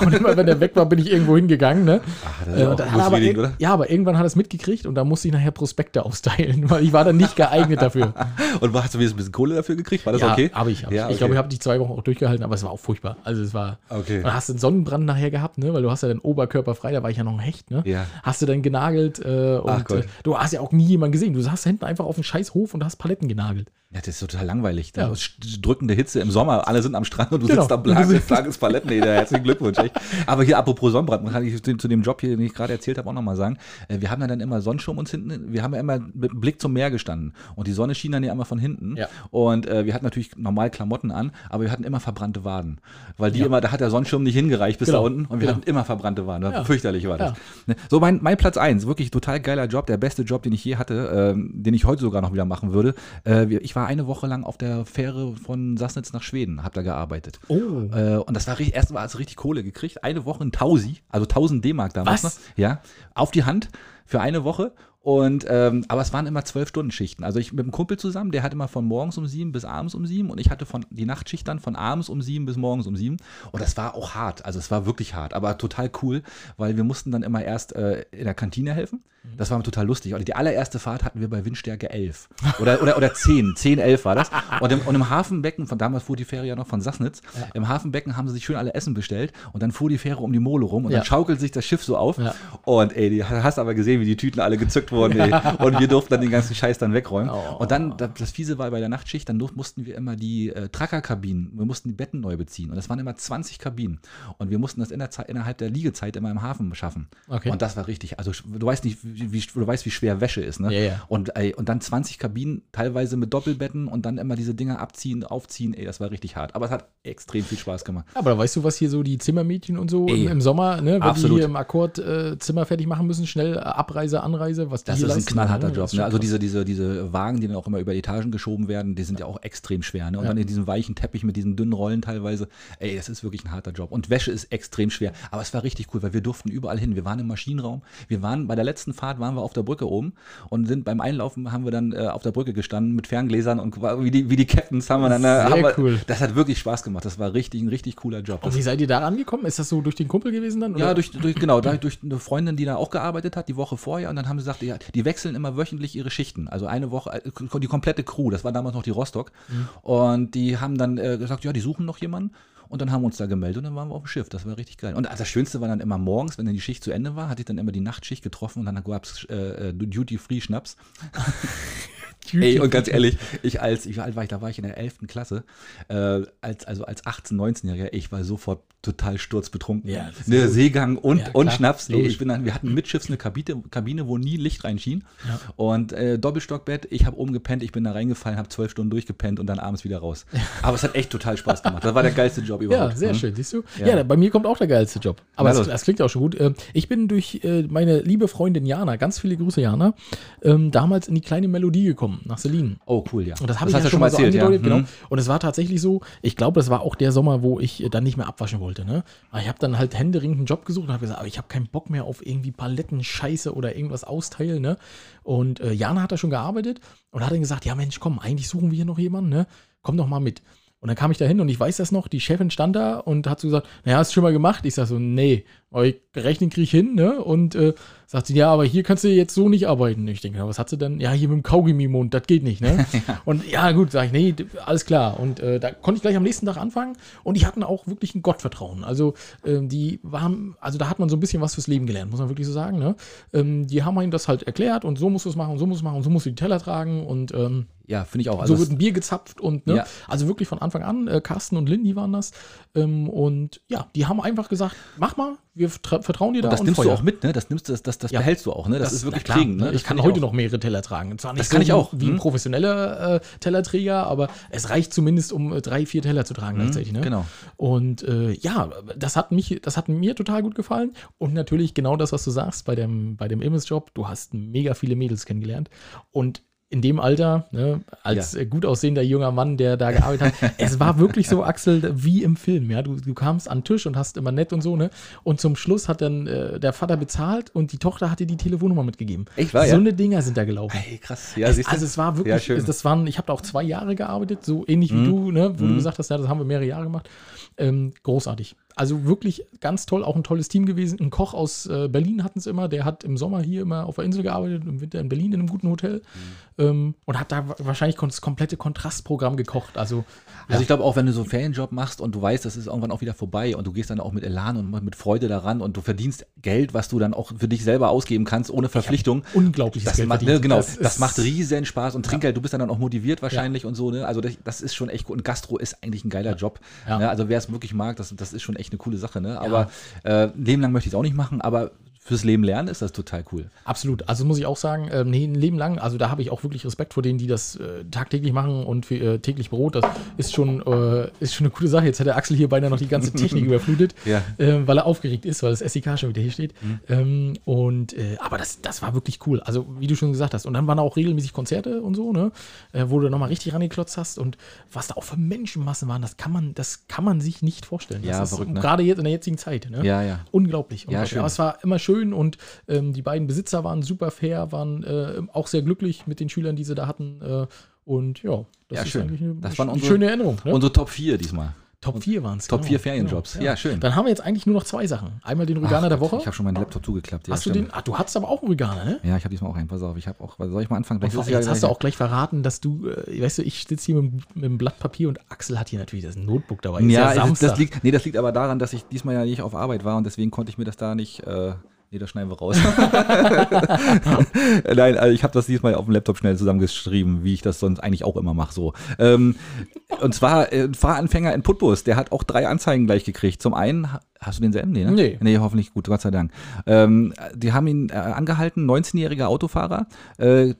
und immer wenn der weg war, bin ich irgendwo hingegangen, ne? Ach, das ist Äh, auch und er aber, oder? ja, aber irgendwann hat er es mitgekriegt und da musste ich nachher Prospekte austeilen, weil ich war dann nicht geeignet dafür. Und hast du wenigstens ein bisschen Kohle dafür gekriegt? War das ja, okay? habe ich. Hab Ja, ich. ich glaube, okay. ich habe die zwei Wochen auch durchgehalten, aber es war auch furchtbar. Also es war. Okay. Und dann hast du einen Sonnenbrand nachher gehabt, ne? Weil du hast ja den Oberkörper frei, da war ich ja noch ein Hecht, ne? Ja. Hast du dann genagelt äh, und Gott. äh, du hast ja auch nie jemanden gesehen. Du saßt hinten einfach auf dem scheiß Hof und hast Paletten genagelt. Ja, das ist total langweilig. Ja. Da ist drückende Hitze im Sommer, alle sind am Strand und du Genau. sitzt da blank mit Tages Paletten. Nee, herzlichen Glückwunsch, echt. Aber hier, apropos Sonnenbrand, kann ich zu dem Job hier, den ich gerade erzählt habe, auch nochmal sagen. Äh, Wir haben ja dann immer Sonnenschirm uns hinten, wir haben ja immer mit dem Blick zum Meer gestanden. Und die Sonne schien dann ja immer von hinten. Ja. Und äh, wir hatten natürlich normal Klamotten an, aber wir hatten immer verbrannte Waden. Weil die Ja. immer, da hat der Sonnenschirm nicht hingereicht bis Genau. da unten und wir Ja. hatten immer verbrannte Waden. Ja. Fürchterlich war das. Ja. Ne? So, mein, mein Platz eins, wirklich total geiler Job, der beste Job, den ich je hatte, ähm, den ich heute sogar noch wieder machen würde. Äh, ich war eine Woche lang auf der Fähre von Sassnitz nach Schweden, hab da gearbeitet. Oh. Äh, und das war richtig, erst mal hast du richtig Kohle gekriegt. Eine Woche ein Tausi, also 1000 D-Mark damals Was? noch. Ja, auf die Hand für eine Woche. Und, ähm, aber es waren immer zwölf Stunden Schichten. Also ich mit einem Kumpel zusammen, der hatte immer von morgens um sieben bis abends um sieben und ich hatte von die Nachtschicht dann von abends um sieben bis morgens um sieben. Und das war auch hart. Also es war wirklich hart, aber total cool, weil wir mussten dann immer erst äh, in der Kantine helfen. Das war total lustig. Und die allererste Fahrt hatten wir bei Windstärke 11. Oder, oder, oder 10. 10, 11 war das. Und im, und im Hafenbecken, von damals fuhr die Fähre ja noch von Sassnitz, im Hafenbecken haben sie sich schön alle Essen bestellt und dann fuhr die Fähre um die Mole rum und Ja. dann schaukelt sich das Schiff so auf. Ja. Und ey, die hast aber gesehen, wie die Tüten alle gezückt wurden. Ey. Und wir durften dann den ganzen Scheiß dann wegräumen. Oh. Und dann, das, Fiese war bei der Nachtschicht, dann mussten wir immer die äh, Trackerkabinen, wir mussten die Betten neu beziehen. Und das waren immer 20 Kabinen. Und wir mussten das in der Zeit, innerhalb der Liegezeit immer im Hafen schaffen. Okay. Und das war richtig, also du weißt nicht, wie, du weißt, wie schwer Wäsche ist, ne? Ja, ja. Und, ey, und dann 20 Kabinen, teilweise mit Doppelbetten und dann immer diese Dinger abziehen, aufziehen, ey, das war richtig hart. Aber es hat extrem viel Spaß gemacht. Aber da weißt du, was hier so die Zimmermädchen und so Ey. im, Sommer, ne, wenn Absolut. die hier im Akkord äh, Zimmer fertig machen müssen, schnell äh, Abreise, Anreise, was die Das ist ein knallharter ne? Job. Ne? Also diese, diese, diese Wagen, die dann auch immer über die Etagen geschoben werden, die sind ja auch extrem schwer. Ne? Und Ja. dann in diesem weichen Teppich mit diesen dünnen Rollen teilweise. Ey, das ist wirklich ein harter Job. Und Wäsche ist extrem schwer. Aber es war richtig cool, weil wir durften überall hin. Wir waren im Maschinenraum. Wir waren bei der letzten Fahrt waren wir auf der Brücke oben und sind beim Einlaufen haben wir dann äh, auf der Brücke gestanden mit Ferngläsern und wie die, wie die Captains haben wir dann. Äh, Sehr haben wir, cool. Das hat wirklich Spaß gemacht. Das war richtig ein richtig cooler Job. Und wie seid ihr da rangekommen? Ist das so durch den Kumpel gewesen dann? Ja, oder? durch, durch, genau, durch eine Freundin, die da auch gearbeitet hat, die Woche vorher. Und dann haben sie gesagt, ja, die wechseln immer wöchentlich ihre Schichten. Also eine Woche, äh, die komplette Crew, das war damals noch die Rostock. Mhm. Und die haben dann äh, gesagt, ja, die suchen noch jemanden. Und dann haben wir uns da gemeldet und dann waren wir auf dem Schiff. Das war richtig geil. Und das Schönste war dann immer morgens, wenn dann die Schicht zu Ende war, hatte ich dann immer die Nachtschicht getroffen und dann gab es äh, äh, Duty-Free-Schnaps. Ey, und ganz ehrlich, ich als, wie alt war ich, da war ich in der 11. Klasse, äh, als, also als 18-, 19-Jähriger, ich war sofort total sturzbetrunken. Ja, ne, gut. Seegang und, Ja, und Schnaps. Logisch. ich bin dann, wir hatten mitschiffs eine Kabine, Kabine, wo nie Licht reinschien. Ja. Und äh, Doppelstockbett, ich habe oben gepennt, ich bin da reingefallen, habe zwölf Stunden durchgepennt und dann abends wieder raus. Aber es hat echt total Spaß gemacht. Das war der geilste Job überhaupt. Ja, sehr Mhm. schön, siehst du? Ja. Bei mir kommt auch der geilste Job. Aber das, das klingt auch schon gut. Ähm, Ich bin durch äh, meine liebe Freundin Jana, ganz viele Grüße Jana, ähm, damals in die kleine Melodie gekommen, nach Selin. Oh, cool, ja. Und das habe ich ja schon mal so angedeutet, ja. genau. Mhm. Und es war tatsächlich so, ich glaube, das war auch der Sommer, wo ich dann nicht mehr abwaschen wollte. Ne? Aber ich habe dann halt händeringend einen Job gesucht und habe gesagt, aber ich habe keinen Bock mehr auf irgendwie Paletten, Scheiße oder irgendwas austeilen. Ne? Und äh, Jana hat da schon gearbeitet und hat dann gesagt, ja Mensch, komm, eigentlich suchen wir hier noch jemanden, ne? komm doch mal mit. Und dann kam ich da hin und ich weiß das noch, die Chefin stand da und hat so gesagt, naja, hast du schon mal gemacht? Ich sag so, nee, aber ich rechnen krieg ich hin, ne? Und äh, sagt sie, ja, aber hier kannst du jetzt so nicht arbeiten. Ich denke, was hat sie denn? Ja, hier mit dem Kaugummi im Mund, das geht nicht, ne? Und ja, gut, sag ich, nee, alles klar. Und äh, da konnte ich gleich am nächsten Tag anfangen und die hatten auch wirklich ein Gottvertrauen. Also ähm, die waren, also da hat man so ein bisschen was fürs Leben gelernt, muss man wirklich so sagen, ne? Ähm, die haben ihm das halt erklärt und so musst du es machen, und so musst du es machen, und so musst du die Teller tragen und ähm, Ja, finde ich auch. Also so wird ein Bier gezapft und ne? Ja. also wirklich von Anfang an, äh, Carsten und Lindy waren das. Ähm, und ja, die haben einfach gesagt, mach mal, wir vertra- vertrauen dir da und das nimmst Feuer. du auch mit, ne? Das nimmst du, das, das, das Ja. behältst du auch, ne? Das, ist wirklich klar, prägend, ne? Ich Das kann find heute auch. noch mehrere Teller tragen. Zwar nicht Das kann ich auch. wie ein Hm. professioneller äh, Tellerträger, aber es reicht zumindest, um äh, drei, vier Teller zu tragen gleichzeitig. Ne? genau. Und äh, ja, das hat mich, das hat mir total gut gefallen. Und natürlich genau das, was du sagst bei dem, bei dem Image-Job. Du hast mega viele Mädels kennengelernt. Und in dem Alter, ne, als äh, gut aussehender junger Mann, der da gearbeitet hat, es war wirklich so, Axel, wie im Film. Ja, du, du kamst an den Tisch und hast immer nett und so, ne? Und zum Schluss hat dann äh, der Vater bezahlt und die Tochter hat dir die Telefonnummer mitgegeben. Echt wahr, so ja? eine Dinger sind da gelaufen. Hey, krass. Ja, du? Also es war Ja, wirklich, schön. das waren, ich habe da auch zwei Jahre gearbeitet, so ähnlich wie Mhm. du, ne, wo du Mhm. gesagt hast, ja, das haben wir mehrere Jahre gemacht. Ähm, großartig. Also wirklich ganz toll, auch ein tolles Team gewesen. Ein Koch aus äh, Berlin hatten es immer, der hat im Sommer hier immer auf der Insel gearbeitet, im Winter in Berlin in einem guten Hotel Mhm. ähm, und hat da wa- wahrscheinlich das komplette Kontrastprogramm gekocht. Also Also ich glaube auch, wenn du so einen Ferienjob machst und du weißt, das ist irgendwann auch wieder vorbei und du gehst dann auch mit Elan und mit Freude daran und du verdienst Geld, was du dann auch für dich selber ausgeben kannst, ohne Verpflichtung. unglaubliches Das Geld macht, ne, genau, das, ist- macht riesen Spaß und Trinkgeld, du bist dann auch motiviert wahrscheinlich und so, ne? Also das, das ist schon echt gut. Und Gastro ist eigentlich ein geiler Job. Ja. Ne? Also wer es wirklich mag, das, das ist schon echt eine coole Sache, ne? Aber äh, ein Leben lang möchte ich es auch nicht machen, aber fürs Leben lernen ist das total cool. Absolut. Also muss ich auch sagen, ähm, nee, ein Leben lang, also da habe ich auch wirklich Respekt vor denen, die das äh, tagtäglich machen und für äh, täglich Brot. Das ist schon, äh, ist schon eine coole Sache. Jetzt hat der Axel hier beinahe noch die ganze Technik überflutet, Ja. äh, weil er aufgeregt ist, weil das SDK schon wieder hier steht. Mhm. Ähm, und äh, aber das, das war wirklich cool. Also, wie du schon gesagt hast. Und dann waren auch regelmäßig Konzerte und so, ne? Äh, wo du nochmal richtig rangeklotzt hast. Und was da auch für Menschenmassen waren, das kann man, das kann man sich nicht vorstellen. Das Ja, ist verrückt, ne? Gerade jetzt in der jetzigen Zeit. Ne? Ja, ja. Unglaublich. Ja, unglaublich. schön. Aber es war immer schön und ähm, die beiden Besitzer waren super fair, waren äh, auch sehr glücklich mit den Schülern, die sie da hatten. Äh, und ja, das Ja, ist schön. eigentlich eine, Das waren unsere- schöne Erinnerung. Ne? Unsere Top 4 diesmal. Top 4 waren es. Top 4 Ferienjobs. Ja, schön. Dann haben wir jetzt eigentlich nur noch zwei Sachen. Einmal den Rüganer der Woche. Ich habe schon meinen Laptop zugeklappt. Ja, Hast du den? Ach, du hattest aber auch einen Rüganer, ne? Ja, ich habe diesmal auch einen. Pass auf, ich habe auch. Soll ich mal anfangen? Es jetzt ja- hast du auch gleich verraten, dass du, äh, weißt du, ich sitze hier mit, mit dem Blatt Papier und Axel hat hier natürlich das Notebook dabei. Ja, Samstag. das, liegt, nee, das liegt aber daran, dass ich diesmal ja nicht auf Arbeit war und deswegen konnte ich mir das da nicht. Äh, nee, das schneiden wir raus. Nein, also ich habe das diesmal auf dem Laptop schnell zusammengeschrieben, wie ich das sonst eigentlich auch immer mache. So. Ähm, und zwar äh, ein Fahranfänger in Putbus, der hat auch drei Anzeigen gleich gekriegt. Zum einen, ha- hast du denselben? Nee, ne? Nee. Nee, hoffentlich gut, Gott sei Dank. Ähm, die haben ihn äh, angehalten, 19-jähriger Autofahrer. Äh,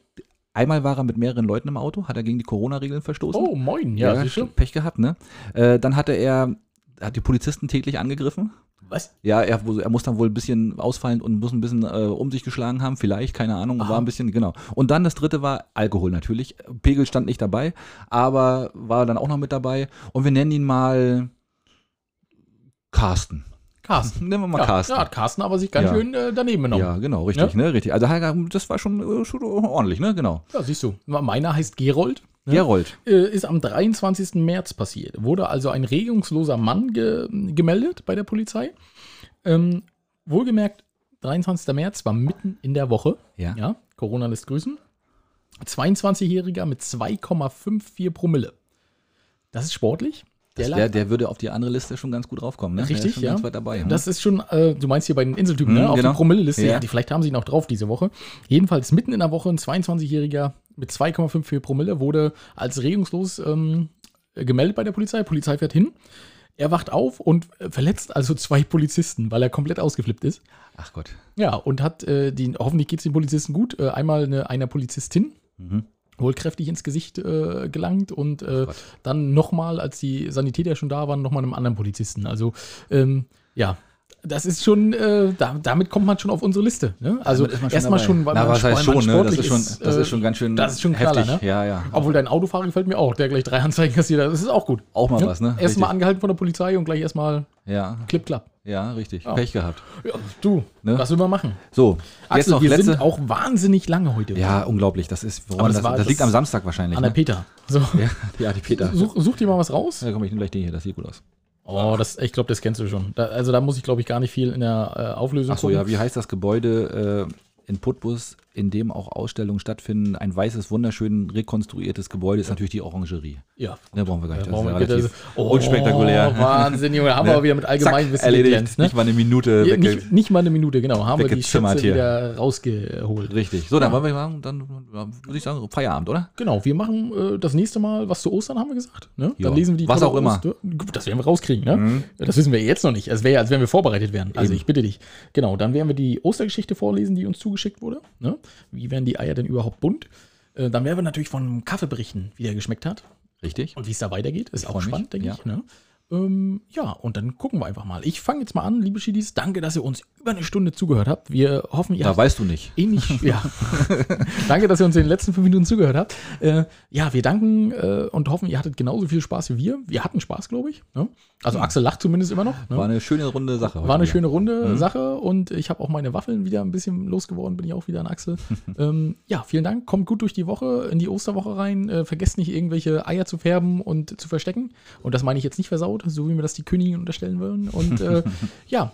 einmal war er mit mehreren Leuten im Auto, hat er gegen die Corona-Regeln verstoßen. Oh, moin. Ja, siehst du? Pech gehabt, ne? Äh, dann hatte er, hat die Polizisten täglich angegriffen. Was? Ja, er, er muss dann wohl ein bisschen ausfallen und muss ein bisschen äh, um sich geschlagen haben, vielleicht, keine Ahnung, war ein bisschen, genau. Und dann das dritte war Alkohol natürlich. Pegel stand nicht dabei, aber war dann auch noch mit dabei. Und wir nennen ihn mal Carsten. Carsten. Nennen wir mal Ja, Carsten. ja, hat Carsten aber sich ganz Ja. schön äh, daneben genommen. Ja, genau, richtig, ne, richtig. Also das war schon, äh, schon ordentlich, ne, genau. Ja, siehst du. Meiner heißt Gerold. Ne? Gerold. Äh, Ist am 23. März passiert. Wurde also ein regungsloser Mann ge gemeldet bei der Polizei. Ähm, wohlgemerkt, 23. März war mitten in der Woche. Ja. Ja, Corona lässt grüßen. 22-Jähriger mit 2,54 Promille. Das ist sportlich. Lag- wär, der würde auf die andere Liste schon ganz gut draufkommen, ne? Der Richtig, ja. Ganz weit dabei. ne? Das ist schon, äh, du meinst hier bei den Inseltypen, Mhm, ne? Auf genau. der Promilleliste. Ja. Ja. die, vielleicht haben sie ihn auch drauf diese Woche. Jedenfalls mitten in der Woche ein 22-Jähriger mit 2,54 Promille wurde als regungslos ähm, gemeldet bei der Polizei. Polizei fährt hin. Er wacht auf und äh, verletzt also zwei Polizisten, weil er komplett ausgeflippt ist. Ach Gott. Ja, und hat äh, die, hoffentlich geht es den Polizisten gut. Äh, einmal eine, einer Polizistin Mhm. Wohl kräftig ins Gesicht äh, gelangt und äh, dann nochmal, als die Sanitäter schon da waren, nochmal einem anderen Polizisten. Also, ähm, ja. Das ist schon, äh, da, damit kommt man schon auf unsere Liste. Ne? Also ist erstmal schon, weil Na, man, was heißt schon, ne? Das ist schon, das äh, ist schon ganz schön das ist schon heftig. ne? Ja, ja. Obwohl dein Autofahrer gefällt mir auch, der gleich drei Anzeigen kassiert. Das ist auch gut. Auch mal was, ne? Erstmal angehalten von der Polizei und gleich erstmal Ja, klipp, klapp. Ja, richtig. Ja. Pech gehabt. Ja, du, Ne? was will man machen? So, jetzt Axel, noch wir letzte. sind auch wahnsinnig lange heute. ja, unglaublich. Das ist, woran das das, das, das- liegt am Samstag wahrscheinlich. An der Ne? Peter. So, Ja, ja, die Peter. such, such dir mal was raus. Ja, komm, ich nehme gleich den hier, das sieht gut aus. Oh, das, ich glaube, das kennst du schon. Da, also da muss ich, glaube ich, gar nicht viel in der äh, Auflösung Ach so, ja, wie heißt das Gebäude äh, in Putbus, in dem auch Ausstellungen stattfinden? Ein weißes, wunderschön rekonstruiertes Gebäude ist natürlich die Orangerie. Ja. Ne, brauchen wir gar nicht. Da Das ist ja wir- relativ oh, unspektakulär. Wahnsinn, Junge. Da haben wir Ne? aber wieder mit Allgemeinwissen Zack, erledigt. ne? Nicht mal eine Minute Ja, nicht, nicht mal eine Minute, genau. Haben wir die Schätze hier. wieder rausgeholt. Richtig. So, dann wollen wir sagen, dann ja, würde ich sagen, Feierabend, oder? Genau, wir machen äh, das nächste Mal was zu Ostern, haben wir gesagt. Ne? Ja, Dann lesen wir die was tolle auch immer. Oster- Das werden wir rauskriegen, ne? Das wissen wir jetzt noch nicht. Es wäre ja, als wenn wir vorbereitet wären. Also Eben. ich bitte dich. Genau, dann werden wir die Ostergeschichte vorlesen, die uns zugeschickt wurde. Ne? Wie werden die Eier denn überhaupt bunt? Äh, dann werden wir natürlich von einem Kaffee berichten, wie der geschmeckt hat Richtig. und wie es da weitergeht. Ist Ich auch spannend, denke ja. ich. Ne? Ähm, ja, und dann gucken wir einfach mal. Ich fange jetzt mal an, liebe Schiedis. Danke, dass ihr uns über eine Stunde zugehört habt. Wir hoffen, ihr Da habt weißt du nicht. ähnlich. Ja. Danke, dass ihr uns in den letzten fünf Minuten zugehört habt. Äh, ja, wir danken äh, und hoffen, ihr hattet genauso viel Spaß wie wir. Wir hatten Spaß, glaube ich. Ne? Also Axel lacht zumindest immer noch. Ne? War eine schöne runde Sache. War eine wieder. schöne runde Mhm. Sache und ich habe auch meine Waffeln wieder ein bisschen losgeworden, bin ich auch wieder an Axel. ähm, ja, vielen Dank. Kommt gut durch die Woche, in die Osterwoche rein. Äh, vergesst nicht, irgendwelche Eier zu färben und zu verstecken. Und das meine ich jetzt nicht versaut, so wie mir das die Königin unterstellen würden. Und äh, ja,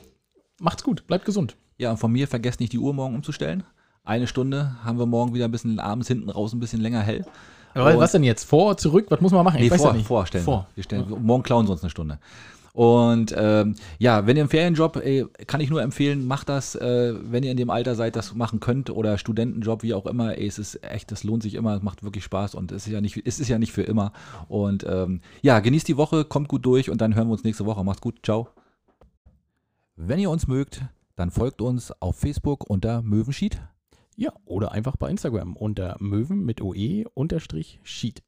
macht's gut, bleibt gesund. Ja, und von mir vergesst nicht die Uhr morgen umzustellen. Eine Stunde haben wir morgen wieder ein bisschen abends hinten raus ein bisschen länger hell. Aber was denn jetzt? Vor, zurück? Was muss man machen? Nee, weiß vor, ja nicht. vorstellen. Vor. Wir stellen, Morgen klauen sie uns eine Stunde. Und ähm, ja, wenn ihr im Ferienjob, ey, kann ich nur empfehlen, macht das, äh, wenn ihr in dem Alter seid, das machen könnt oder Studentenjob, wie auch immer. Ey, es ist echt, das lohnt sich immer, es macht wirklich Spaß und es ist ja nicht, es ist ja nicht für immer. Und ähm, ja, genießt die Woche, kommt gut durch und dann hören wir uns nächste Woche. Macht's gut, ciao. Wenn ihr uns mögt, dann folgt uns auf Facebook unter Möwenschied. Ja, oder einfach bei Instagram unter Möwen mit OE unterstrich Sheet.